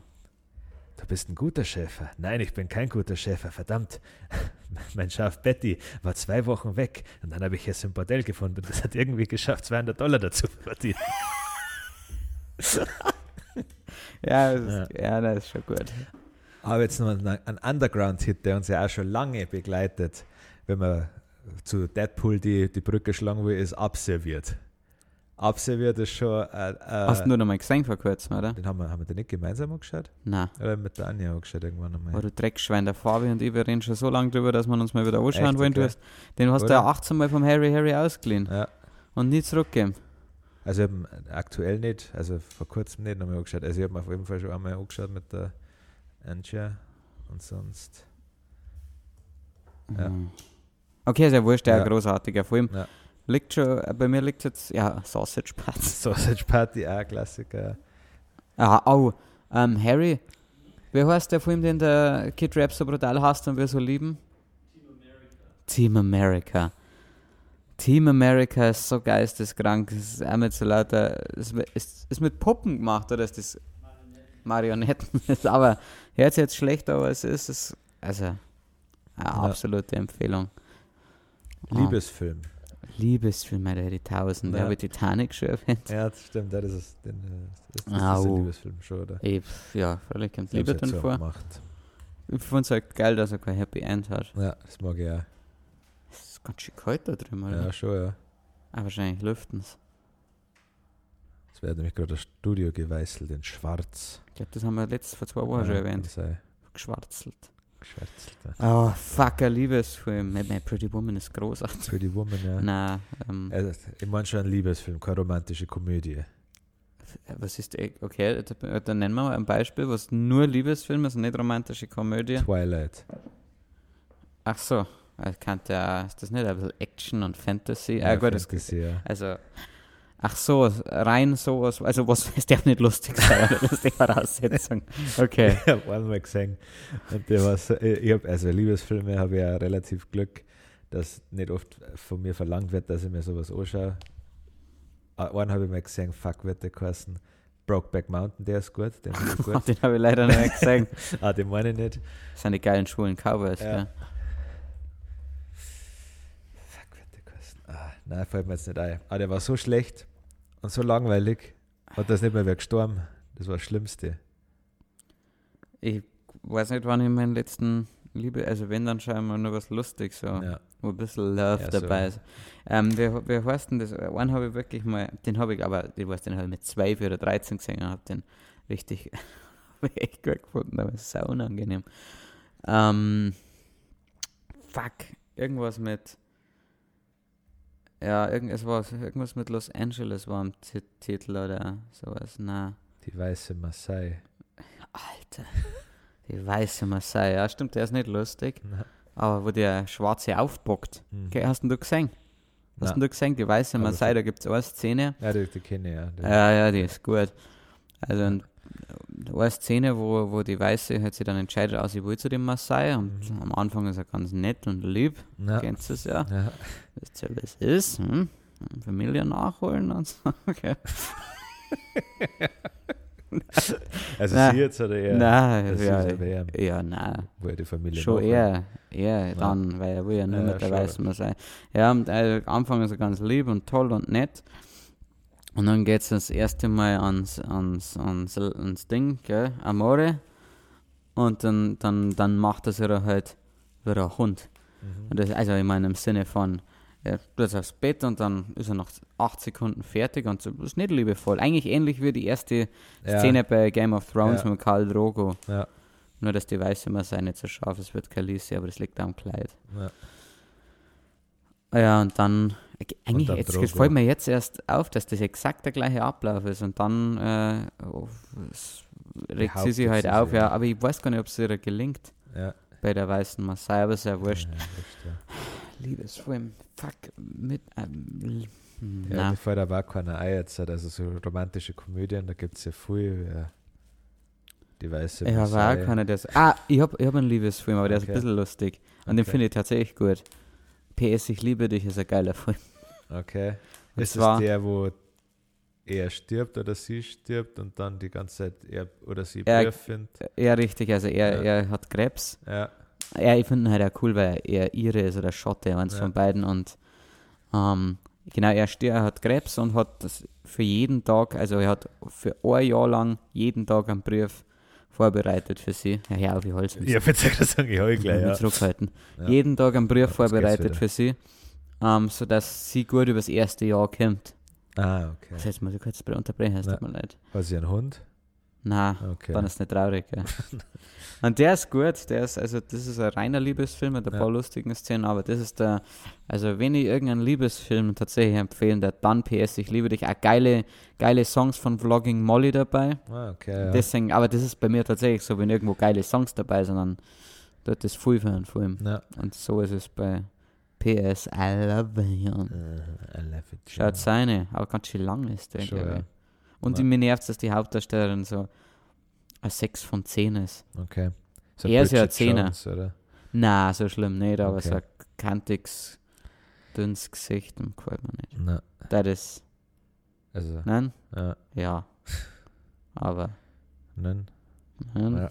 Du bist ein guter Schäfer. Nein, ich bin kein guter Schäfer, verdammt. Mein Schaf Betty war zwei Wochen weg und dann habe ich es im Bordell gefunden und das hat irgendwie geschafft, 200 Dollar dazu zu verdienen. Ja, das ist, ja. das ist schon gut. Aber jetzt noch ein, ein Underground-Hit, der uns ja auch schon lange begleitet, wenn man zu Deadpool die, die Brücke schlagen will, ist Abserviert. Abserviert ist schon. Äh, äh, Hast du nur noch mal gesehen vor kurzem, oder? den haben wir, haben wir den nicht gemeinsam angeschaut? Nein. Oder mit der Anja angeschaut irgendwann Aber einmal? du Dreckschwein, der Fabi und ich, wir reden schon so lange drüber, dass wir uns mal wieder anschauen Echt, wollen. Du okay. hast, den hast du Oder? ja 18 Mal vom Harry Harry ausgeliehen Ja. und nie zurückgegeben. Also ich hab ihn aktuell nicht, also vor kurzem nicht nochmal angeschaut. Also ich habe mir auf jeden Fall schon einmal angeschaut mit der Anja und sonst. Ja. Mhm. Okay, ja wurscht, der Ja. ein großartiger Film. Ja. Liegt schon, äh, bei mir liegt jetzt, ja, Sausage Patz. Sausage Party, auch ein Klassiker. Ah, oh, ähm, Harry, wie heißt der Film, den der Kid Rap so brutal hasst und wir so lieben? Team America. Team America ist so geisteskrank. Es ist auch mit so lauter. Es ist, ist, ist mit Puppen gemacht, oder ist das Marionetten? Ist aber hört sich jetzt schlecht, aber es ist es. Also, eine absolute Empfehlung. Ah, Liebesfilm. Liebesfilm, Alter, die Tausend. Ja. Ja. Habe ich Titanic schon erwähnt? Ja, das stimmt, ja, das ist, den, äh, das, das ist Au. ein Liebesfilm schon, oder? Ich, ja, völlig kommt Liebe vor. gemacht. Ich finde es halt geil, dass er kein Happy End hat. Ja, das mag ich auch. Es ist ganz schön kalt da drin, oder? Ja, schon, ja. Ah, wahrscheinlich lüften es. Wird nämlich gerade das Studio geweißelt in schwarz. Ich glaube, das haben wir letztes vor zwei Wochen ja, schon erwähnt. Geschwarzelt. Geschwärzelt. Ja. Oh, fuck, ein Liebesfilm. My, My Pretty Woman ist großartig. Pretty Woman, ja. Nein, ähm, Also, ich meine schon ein Liebesfilm, keine romantische Komödie. was ist, okay, da- dann nennen wir mal ein Beispiel, was nur Liebesfilm ist nicht romantische Komödie. Twilight. Ach so, ich kannte ja, ist das nicht ein bisschen Action und Fantasy? ah, gut, das, Fantasy, ja. also, ach so, rein sowas, also was, es darf nicht lustig sein, das ist die Voraussetzung. Okay. Ich habe einmal gesehen. Und der war so, ich hab, also Liebesfilme habe ich ja relativ Glück, dass nicht oft von mir verlangt wird, dass ich mir sowas anschaue. Ah, Einen habe ich mal gesehen, fuck wird der geheißen. Brokeback Mountain, der ist gut, den habe ich leider noch nicht gesehen. ah, den meine ich nicht. Das sind die geilen schwulen Cowboys, Ja. gell? Fuck wird der geheißen. Ah, nein, fällt mir jetzt nicht ein. Ah, der war so schlecht und so langweilig. Und da ist nicht mehr wer gestorben. Das war das Schlimmste. Ich weiß nicht, wann ich meinen letzten Liebe, also wenn, dann scheinbar nur was lustig so, Ja. wo ein bisschen Love Ja, so. dabei ist. Ähm, wer, wer heißt denn das? Einen habe ich wirklich mal, den habe ich aber, ich weiß, den habe ich mit 12 oder 13 gesehen und habe den richtig, echt gut gefunden, aber es ist sau unangenehm. Ähm, fuck, irgendwas mit, ja, irgendwas, war, irgendwas mit Los Angeles war im Ti- Titel oder sowas, na. Die weiße Maasai. Alter. Die weiße Maasai, ja stimmt, der ist nicht lustig. Na, Aber wo der Schwarze aufbockt. hm. Okay, hast denn du gesehen? Hast Na. du gesehen, die weiße Maasai, da gibt es eine Szene. Ja, die, die kenne ich ja. Die, Ja, ja, die ist gut. Also ein- eine Szene, wo, wo die Weiße hat sich dann entscheidet, also ich will zu dem Maasai und Mhm. am Anfang ist er ganz nett und lieb, Ja. kennst du es ja, Ja. wisst ihr, es ist, hm? Familie nachholen und so. Okay. Also Nein. sie jetzt oder eher? nein, das ja, WM, ja, nein. wo er die Familie Schon eher Ja. dann, weil er will ja nur Ja, mit der. Weißen sein. Ja, und äh, am Anfang ist er ganz lieb und toll und nett. Und dann geht es das erste Mal ans, ans, ans, ans Ding, gell, Amore. Und dann, dann, dann macht er sich halt wie ein Hund. Mhm. Das, also ich meine im Sinne von, er tut aufs Bett und dann ist er nach acht Sekunden fertig und so. Das ist nicht liebevoll. Eigentlich ähnlich wie die erste Ja. Szene bei Game of Thrones Ja. mit Karl Drogo. Ja. Nur, dass die Weiße immer sei nicht so scharf, es wird Kalisi, aber das liegt am Kleid. Ja. Ja, und dann, eigentlich, dann jetzt Drogo. fällt mir jetzt erst auf, dass das exakt der gleiche Ablauf ist und dann äh, oh, regt sie sich halt auf, ja, ja. aber ich weiß gar nicht, ob es ihr gelingt Ja. bei der Weißen Maasai, aber ja wurscht. Ja, ja. Liebesfilm, fuck, mit, ähm, hm, Ja, mir fällt aber auch keiner ein jetzt, also so romantische Komödien, da gibt es ja viel, ja. Die weiße Ich habe auch keiner, der. Ah, ich habe ich hab einen Liebesfilm, aber der ist Okay. ein bisschen lustig. Und den Okay. finde ich tatsächlich gut. PS, ich liebe dich ist ein geiler Film. Okay. Und ist zwar- es der, wo er stirbt oder sie stirbt und dann die ganze Zeit er oder sie Er- Brief findet? Ja, richtig, also er, Ja. er hat Krebs. Ja, Ja, ich finde ihn halt auch cool, weil er Ire ist oder Schotte, eins Ja. von beiden. Und ähm, genau, er, stirbt, er hat Krebs und hat das für jeden Tag, also er hat für ein Jahr lang jeden Tag einen Brief vorbereitet für sie. Ja, ja, auf die Holz. ich habe jetzt gerade sagen, ich hol gleich, ja. zurückhalten. Ja. Jeden Tag einen Brief Ja, vorbereitet für sie, ähm, sodass sie gut übers erste Jahr kommt. Ah, okay. Das heißt, muss ich kurz unterbrechen, es Ja. tut mir leid. War sie ein Hund? Nein, Okay. dann ist es nicht traurig. Ja. Und der ist gut, der ist, also das ist ein reiner Liebesfilm mit ein Ja. paar lustigen Szenen, aber das ist der, also wenn ich irgendeinen Liebesfilm tatsächlich empfehlen, der dann PS, ich liebe dich, auch geile, geile Songs von Vlogging Molly dabei. Ah, okay, ja. Deswegen, aber das ist bei mir tatsächlich so, wenn irgendwo geile Songs dabei sind, dann tut das viel für einen Film. ja. Und so ist es bei PS, I love you. Äh, I love it. Schaut seine, aber ganz schön lang ist der, glaube ich. Und Ja. mir nervt dass die Hauptdarstellerin so ein 6 von 10 ist. Okay. So Er ist ja ein Bridget Zehner. Jones, oder? Na, so schlimm nicht, aber Okay. so ein kantiges, dünnes Gesicht gefällt mir nicht. Na, Das ist, also, nein? ja, Ja. Aber, nein. nein. Ja.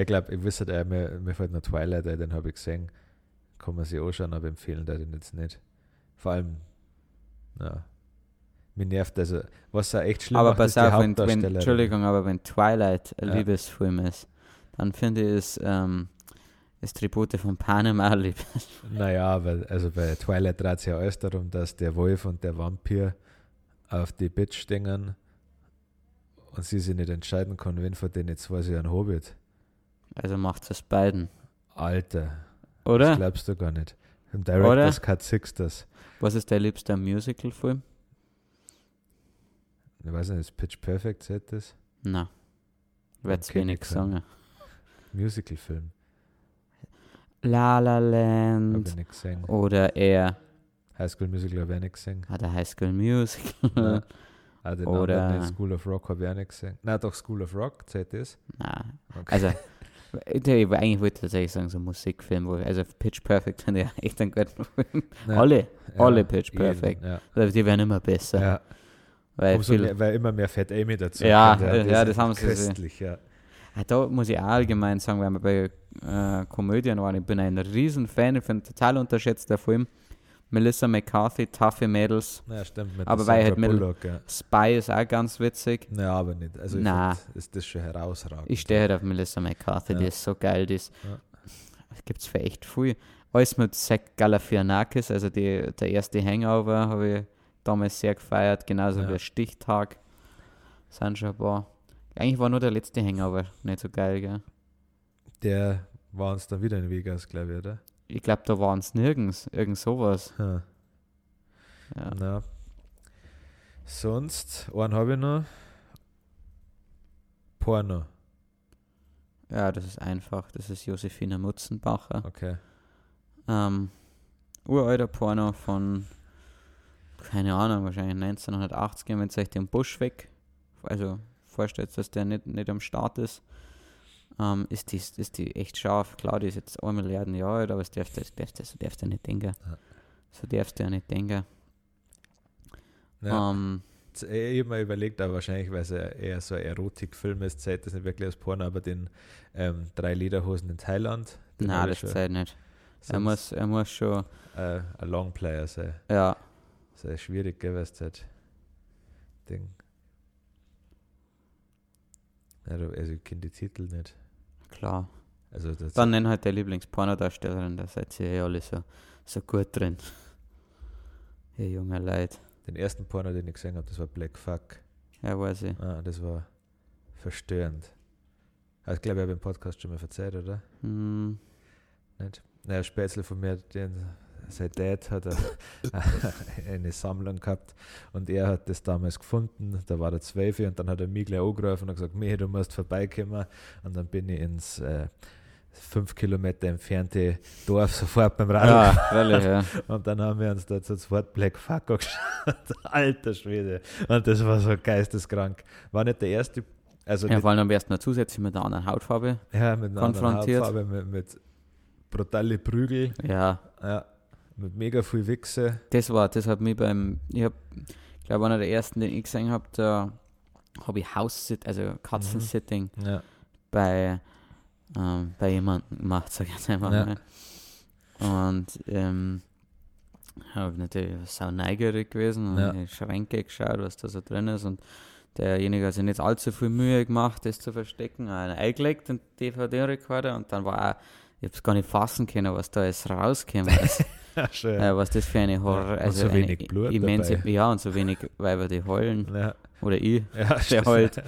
Ich glaube, ich wüsste, äh, mir, mir fällt noch Twilight, den habe ich gesehen. Kann man sich anschauen, aber empfehlen da den jetzt nicht. Vor allem, ja. Mir nervt also, was auch echt schlimm aber macht, pass ist auf, wenn, wenn. Entschuldigung, aber wenn Twilight ein Ja. Liebesfilm ist, dann finde ich es, ähm, das Tribute von Panem auch lieb. Naja, weil, also bei Twilight dreht es ja alles darum, dass der Wolf und der Vampir auf die Bitch stehen und sie sich nicht entscheiden kann, wen von denen zwei sie ein Hobbit. Also macht es beiden. Alter, das Oder? glaubst du gar nicht. Im Director's Cut 6 das. Was ist der liebste Musical-Film? Ich weiß nicht, ist Pitch Perfect, seht das? Na. Wird Okay, wenig sagen. Musicalfilm. La La Habe Land ich nicht gesehen. oder eher High School Musical habe ich nicht gesehen. hat der High School Musical. Ja. Ah, den Oder- anderen School of Rock habe ich auch nicht gesehen. Nein, doch School of Rock, seht das? Na, Okay. also ich, ich, eigentlich wollte ich tatsächlich sagen, so Musikfilm, wo, also Pitch Perfect finde ich echt einen guten Film. Ja, Alle, ja, alle Pitch jeden, Perfect. Ja. Also Die werden immer besser. ja. Weil, viel, mehr, weil immer mehr Fat Amy dazu Ja, kommt, äh, die ja, sind das haben sie- köstlich, ja. Ah, da muss ich auch allgemein sagen, weil wir bei äh, Komödien waren, ich bin ein riesen Fan, ich finde total unterschätzt der Film. Melissa McCarthy, taffe Mädels. Ja, stimmt. Aber weil halt Bullock, ja. Spy ist auch ganz witzig. Nein, aber nicht. Also ich Na. ist das schon herausragend. Ich stehe halt auf Melissa McCarthy, die Ja. ist so geil, die ist. Ja. Gibt es für echt viel. Alles mit Zach Galifianakis, also die, der erste Hangover habe ich damals sehr gefeiert, genauso Ja. wie der Stichtag. Sind schon ein paar. Eigentlich war nur der letzte Hangover nicht so geil, gell? Der war uns dann wieder in Vegas, glaube ich, oder? Ich glaube, da waren es nirgends, irgend sowas. Hm. Ja. Na. Sonst, einen habe ich noch. Porno. ja, das ist einfach. Das ist Josefina Mutzenbacher. Okay. Ähm, uralter Porno von, keine Ahnung, wahrscheinlich 1980, wenn ihr euch den Busch weg, also vorstellt, dass der nicht, nicht am Start ist, ähm, ist, die, ist die echt scharf. Klar, die ist jetzt 1 Milliarden Jahre alt, aber das darfst du darfst, so darfst du nicht denken. Ja. So darfst du ja nicht denken. Ja. Ähm, Z- Ich habe mir überlegt, aber wahrscheinlich, weil es ja eher so ein Erotikfilm ist, zählt das nicht wirklich als Porno, aber den ähm, drei Lederhosen in Thailand. nein, das zählt nicht. Er muss, er muss schon, äh, ein Longplayer sein. ja, Sehr schwierig, gell, du halt. Ding. Ja, also ich kenne die Titel nicht. klar. Also das Dann nenn halt der Lieblingspornodarstellerin, da seid ihr eh alle so, so gut drin. Ihr junge Leute. den ersten Porno, den ich gesehen habe, das war Black Fuck. Ja, weiß ich. Ah, das war verstörend. Also, ich glaube, ich habe im Podcast schon mal erzählt, oder? Hm, Nicht? Naja, Spätzle von mir, den, sein Dad hat eine, Sammlung gehabt und er hat das damals gefunden. Da war er zwölf und dann hat er mich gleich angerufen und gesagt: Michi, du musst vorbeikommen. Und dann bin ich ins äh, fünf Kilometer entfernte Dorf sofort beim Radl. ja, ehrlich, ja. Und dann haben wir uns da zu zweit Black Fuck angeschaut. Alter Schwede. Und das war so geisteskrank. War nicht der erste, also Ja, vor allem am besten noch zusätzlich mit einer anderen Hautfarbe. ja, mit einer anderen konfrontiert. Hautfarbe, mit, mit brutale Prügel, Ja, ja, mit mega viel Wichse. das war, das hat mich beim, ich hab, glaube einer der ersten, den ich gesehen habe, da habe ich House-Sit, also Katzensitting Ja, bei, ähm, bei jemandem gemacht, sag ich jetzt einfach Ja. mal. Und ähm, habe natürlich sau neugierig gewesen und Ja. in die Schränke geschaut, was da so drin ist. Und derjenige hat sich nicht allzu viel Mühe gemacht, das zu verstecken. Er hat eingelegt, den DVD-Rekorder, und dann war auch, ich habe es gar nicht fassen können, was da jetzt ist. ja schön. äh, was das für eine Horror, und also so eine wenig Blut immense, dabei. ja, und so wenig Weiber, die heulen. Ja, Oder ich, ja, der heult.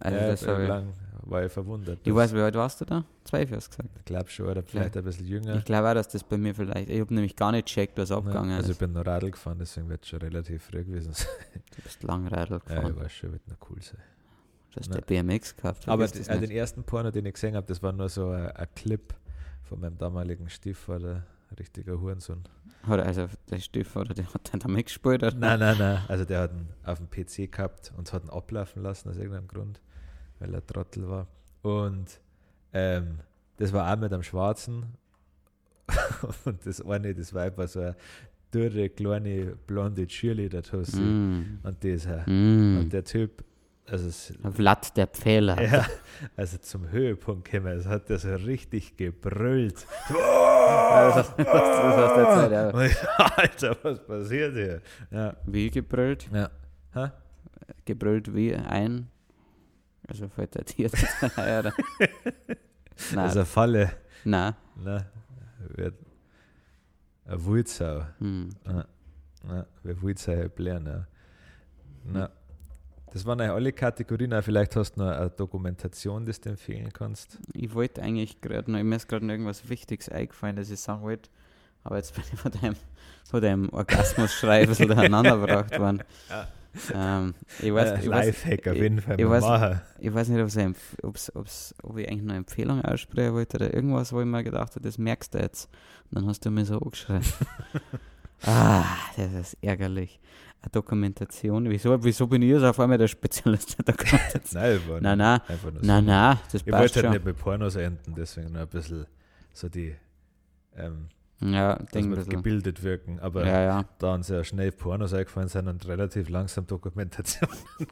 Also ja, das ja, ich, lang war ich verwundert. ich weiß, wie alt warst du da? Zwölf hast du gesagt. Ich glaube schon, oder vielleicht ein bisschen jünger. Ich glaube auch, dass das bei mir vielleicht. Ich habe nämlich gar nicht gecheckt, was Ja, abgegangen also ich ist. bin noch Radl gefahren, deswegen wird es schon relativ früh gewesen sein. Du bist Langradl Ja, gefahren. ich weiß schon, wird noch cool sein. du hast der BMX gehabt. Aber vergiss d- das äh, den ersten Porno, den ich gesehen habe, das war nur so ein, ein Clip von meinem damaligen Stiefvater, richtiger Hurensohn. Oder also der Stiefel, oder der hat dann damit gespielt. Oder? Nein, nein, nein. Also der hat ihn auf dem PC gehabt und hat ihn ablaufen lassen aus irgendeinem Grund, weil er Trottel war. Und ähm, das war auch mit einem Schwarzen. und das eine, das Weib war so eine dürre, kleine, blonde Cheerleader-Tussi. Mm. Und dieser, Mm. und der Typ, also es, Vlad der Pfähler. ja, also zum Höhepunkt gekommen, es hat so richtig gebrüllt. das das ja. Alter, was passiert hier? Ja, Wie gebrüllt? ja. Ha? Gebrüllt wie ein. Also fällt der Tier ja, oder? Nein, Also Falle. nein. Na, wird eine Wulzau. Hm. Ja, ja, wer Wulzau halt lernen. Ja. Na, das waren eigentlich alle Kategorien. Auch Vielleicht hast du noch eine Dokumentation, die du empfehlen kannst. Ich wollte eigentlich gerade noch, mir ist gerade noch irgendwas Wichtiges eingefallen, das ich sagen wollte. Aber jetzt bin ich von deinem, von deinem Orgasmus-Schrei ein bisschen durcheinander gebracht worden. Ähm, ich, weiß, ich, weiß, Lifehack auf jeden Fall ich weiß- ich weiß nicht, ob's ob's, ob's, ob ich eigentlich noch eine Empfehlung aussprechen wollte oder irgendwas, wo ich mir gedacht habe, das merkst du jetzt. Und dann hast du mir so angeschrien. ah, das ist ärgerlich. Eine Dokumentation. Wieso, wieso bin ich jetzt auf einmal der Spezialist der Dokumentation? Nein, war Nein, nein, einfach nur nein, so. nein, das Ich wollte halt schon. nicht mit Pornos enden, deswegen nur ein bisschen so die, ähm, Ja, dass wir gebildet wirken. Aber Ja, ja. da uns ja schnell Pornos eingefallen sind und relativ langsam Dokumentationen.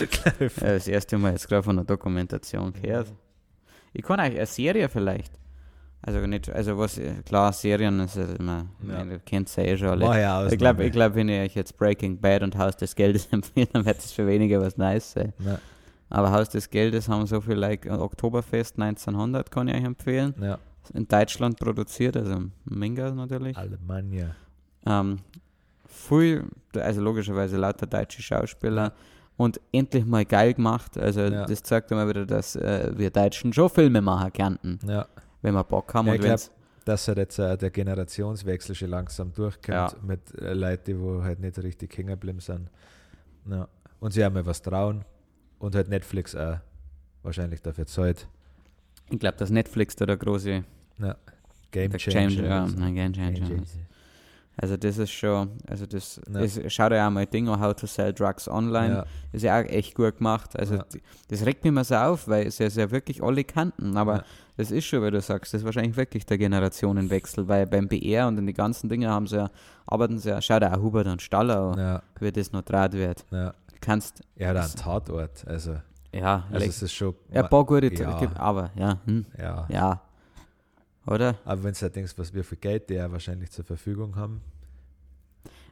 Ja, Das erste Mal jetzt gerade von einer Dokumentation gehört. Ich kann eigentlich eine Serie vielleicht. Also nicht, also was, klar, Serien ist ja immer, Ja. ja. kennt ja eh schon alle. Ja Ich glaube, ich glaub, wenn ich euch jetzt Breaking Bad und Haus des Geldes empfehle, dann wird es für weniger was Nice sein. Ja, Aber Haus des Geldes haben so viel, like Oktoberfest 1900 kann ich euch empfehlen. ja. In Deutschland produziert, also Minga natürlich. Alemannia. Ähm, viel, also logischerweise lauter deutsche Schauspieler und endlich mal geil gemacht. Also das zeigt immer wieder, dass äh, wir Deutschen schon Filme machen könnten, Ja, wenn wir Bock haben. Ja, und ich glaub, wenn's, dass halt jetzt äh, der Generationswechsel schon langsam durchkommt Ja. mit äh, Leuten, die wo halt nicht richtig hängen geblieben sind. Ja. Und sie haben mal was trauen und halt Netflix auch wahrscheinlich dafür zahlt. ich glaube, dass Netflix da der große Game der Changer. Changer, ja, Game Changer. Game Changer. Also das ist schon, also das, Ja. ist, schau dir auch mal Ding an, How to Sell Drugs Online. Ja, Ist ja auch echt gut gemacht. Also Ja. das regt mich immer so auf, weil es ja, ja wirklich alle kannten. Aber Ja. Das ist schon, wie du sagst, das ist wahrscheinlich wirklich der Generationenwechsel, weil beim BR und in die ganzen Dinge haben sie ja, arbeiten sie ja, schau dir auch Hubert und Staller an, Ja, wie das noch draht wird. ja. Du kannst, hat einen Tatort, also, ja, also es ist schon. ja, ein paar gute, ja. aber, ja, hm, Ja. ja. Oder? Aber wenn du halt denkst, was wir für Geld die ja wahrscheinlich zur Verfügung haben.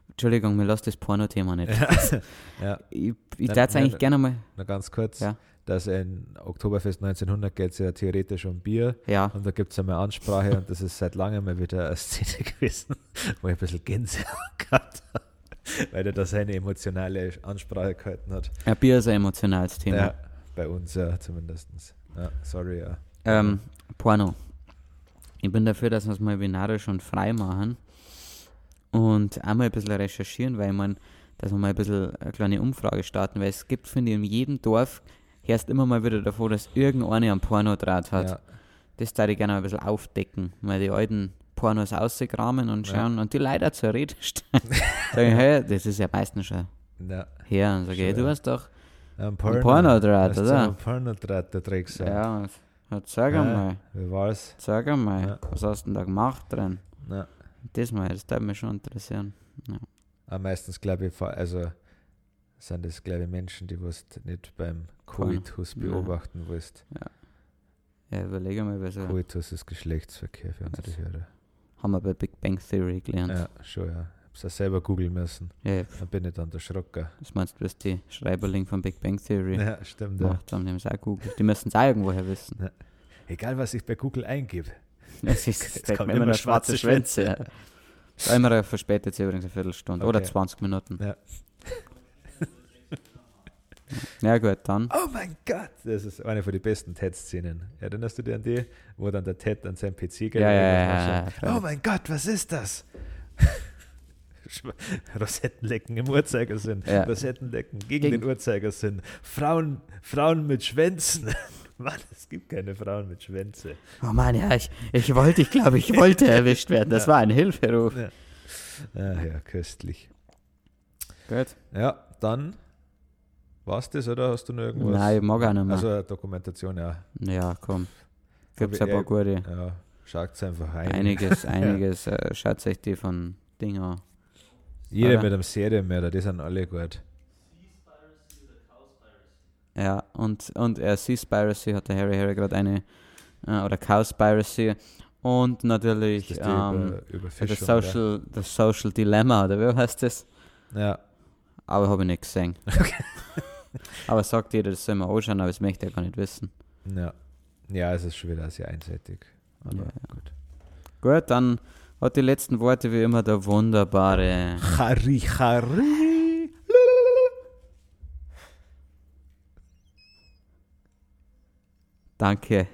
Entschuldigung, mir lass das Porno-Thema nicht. ja, Ich, ich darf es eigentlich gerne mal, noch ganz kurz. Ja. Dass in Oktoberfest 1900 geht es ja theoretisch um Bier. ja, Und da gibt es einmal Ansprache und das ist seit langem mal wieder eine Szene gewesen, wo ich ein bisschen Gänsehaut gehabt habe, weil er da seine emotionale Ansprache gehalten hat. ein Bier ist ein emotionales Thema. Ja, bei uns ja zumindest. Ja, sorry, ja. Ähm, Porno. Ich bin dafür, dass wir es mal binarisch und frei machen und einmal ein bisschen recherchieren, weil man, dass wir mal ein bisschen eine kleine Umfrage starten, weil es gibt, finde ich, in jedem Dorf hörst immer mal wieder davor, dass irgendeiner einen Pornodraht hat. ja. Das da ich gerne mal ein bisschen aufdecken, mal die alten Pornos ausgraben und Ja. schauen und die leider zur Rede stellen. Sagen, hey, das ist ja meistens schon ja. her und sage, hey, Schon, du ja. hast doch Ein Pornodraht, Hast du oder? Ein Pornodraht, der du. Ja, und- und sag Ja. mal, Wie war's? sag mal, Ja. was hast du denn da gemacht drin? Ja. Das mal, das würde mich schon interessieren. Aber meistens glaube ich, also sind das glaube ich Menschen, die was nicht beim. Coitus Ja. beobachten willst. Ja, überlege mal, was Coitus ist Geschlechtsverkehr für unsere? Hörer. haben wir bei Big Bang Theory gelernt. Ja, schon, ja. Hab's auch selber googeln müssen. Ja, Dann bin ich dann erschrocken. das meinst du, dass die Schreiberling von Big Bang Theory Ja, stimmt. Ja. gemacht haben, die haben es auch googelt. Die müssen es auch irgendwoher wissen. Egal, was ich bei Google eingebe. Es ist, es kommen mir immer immer schwarze schwarze Schwänze. Ja. Timer verspätet sich übrigens eine Viertelstunde oder Okay. 20 Minuten. Ja. Ja gut, dann. Oh mein Gott! Das ist eine von den besten TED-Szenen. Erinnerst du dich an die, wo dann der TED an seinem PC geht? Ja, ja, ja, ja, Oh mein Gott, was ist das? Rosettenlecken im Uhrzeigersinn. Ja. Rosettenlecken gegen, Gegen- den Uhrzeigersinn. Frauen, Frauen mit Schwänzen. Mann, es gibt keine Frauen mit Schwänze. Oh Mann, ja, ich, ich wollte, ich glaube, ich wollte erwischt werden. Das war ein Hilferuf. Ja. Ah, ja, köstlich. Gut. Ja, dann war's das oder hast du noch irgendwas? Nein, ich mag auch nicht mehr. Also eine Dokumentation, ja. ja, komm. Gibt's ein Aber paar gute. Ja, schaut einfach rein. Einiges, einiges. Äh, schaut euch die von Ding an. Jeder Oder? mit einem Serienmörder, die sind alle gut. Ja, und, und äh, Seaspiracy hat der Harry Harry gerade eine, äh, oder Cowspiracy. Und natürlich Das ähm, über, das. Social, das Social Dilemma, oder wie heißt das? Ja, Aber habe ich nicht gesehen. aber sagt jeder, das soll man anschauen, aber das möchte ich gar nicht wissen. ja. Ja, es ist schon wieder sehr einseitig. Aber Ja, ja. gut. Gut, dann hat die letzten Worte wie immer der wunderbare. Harry, Harry. Danke,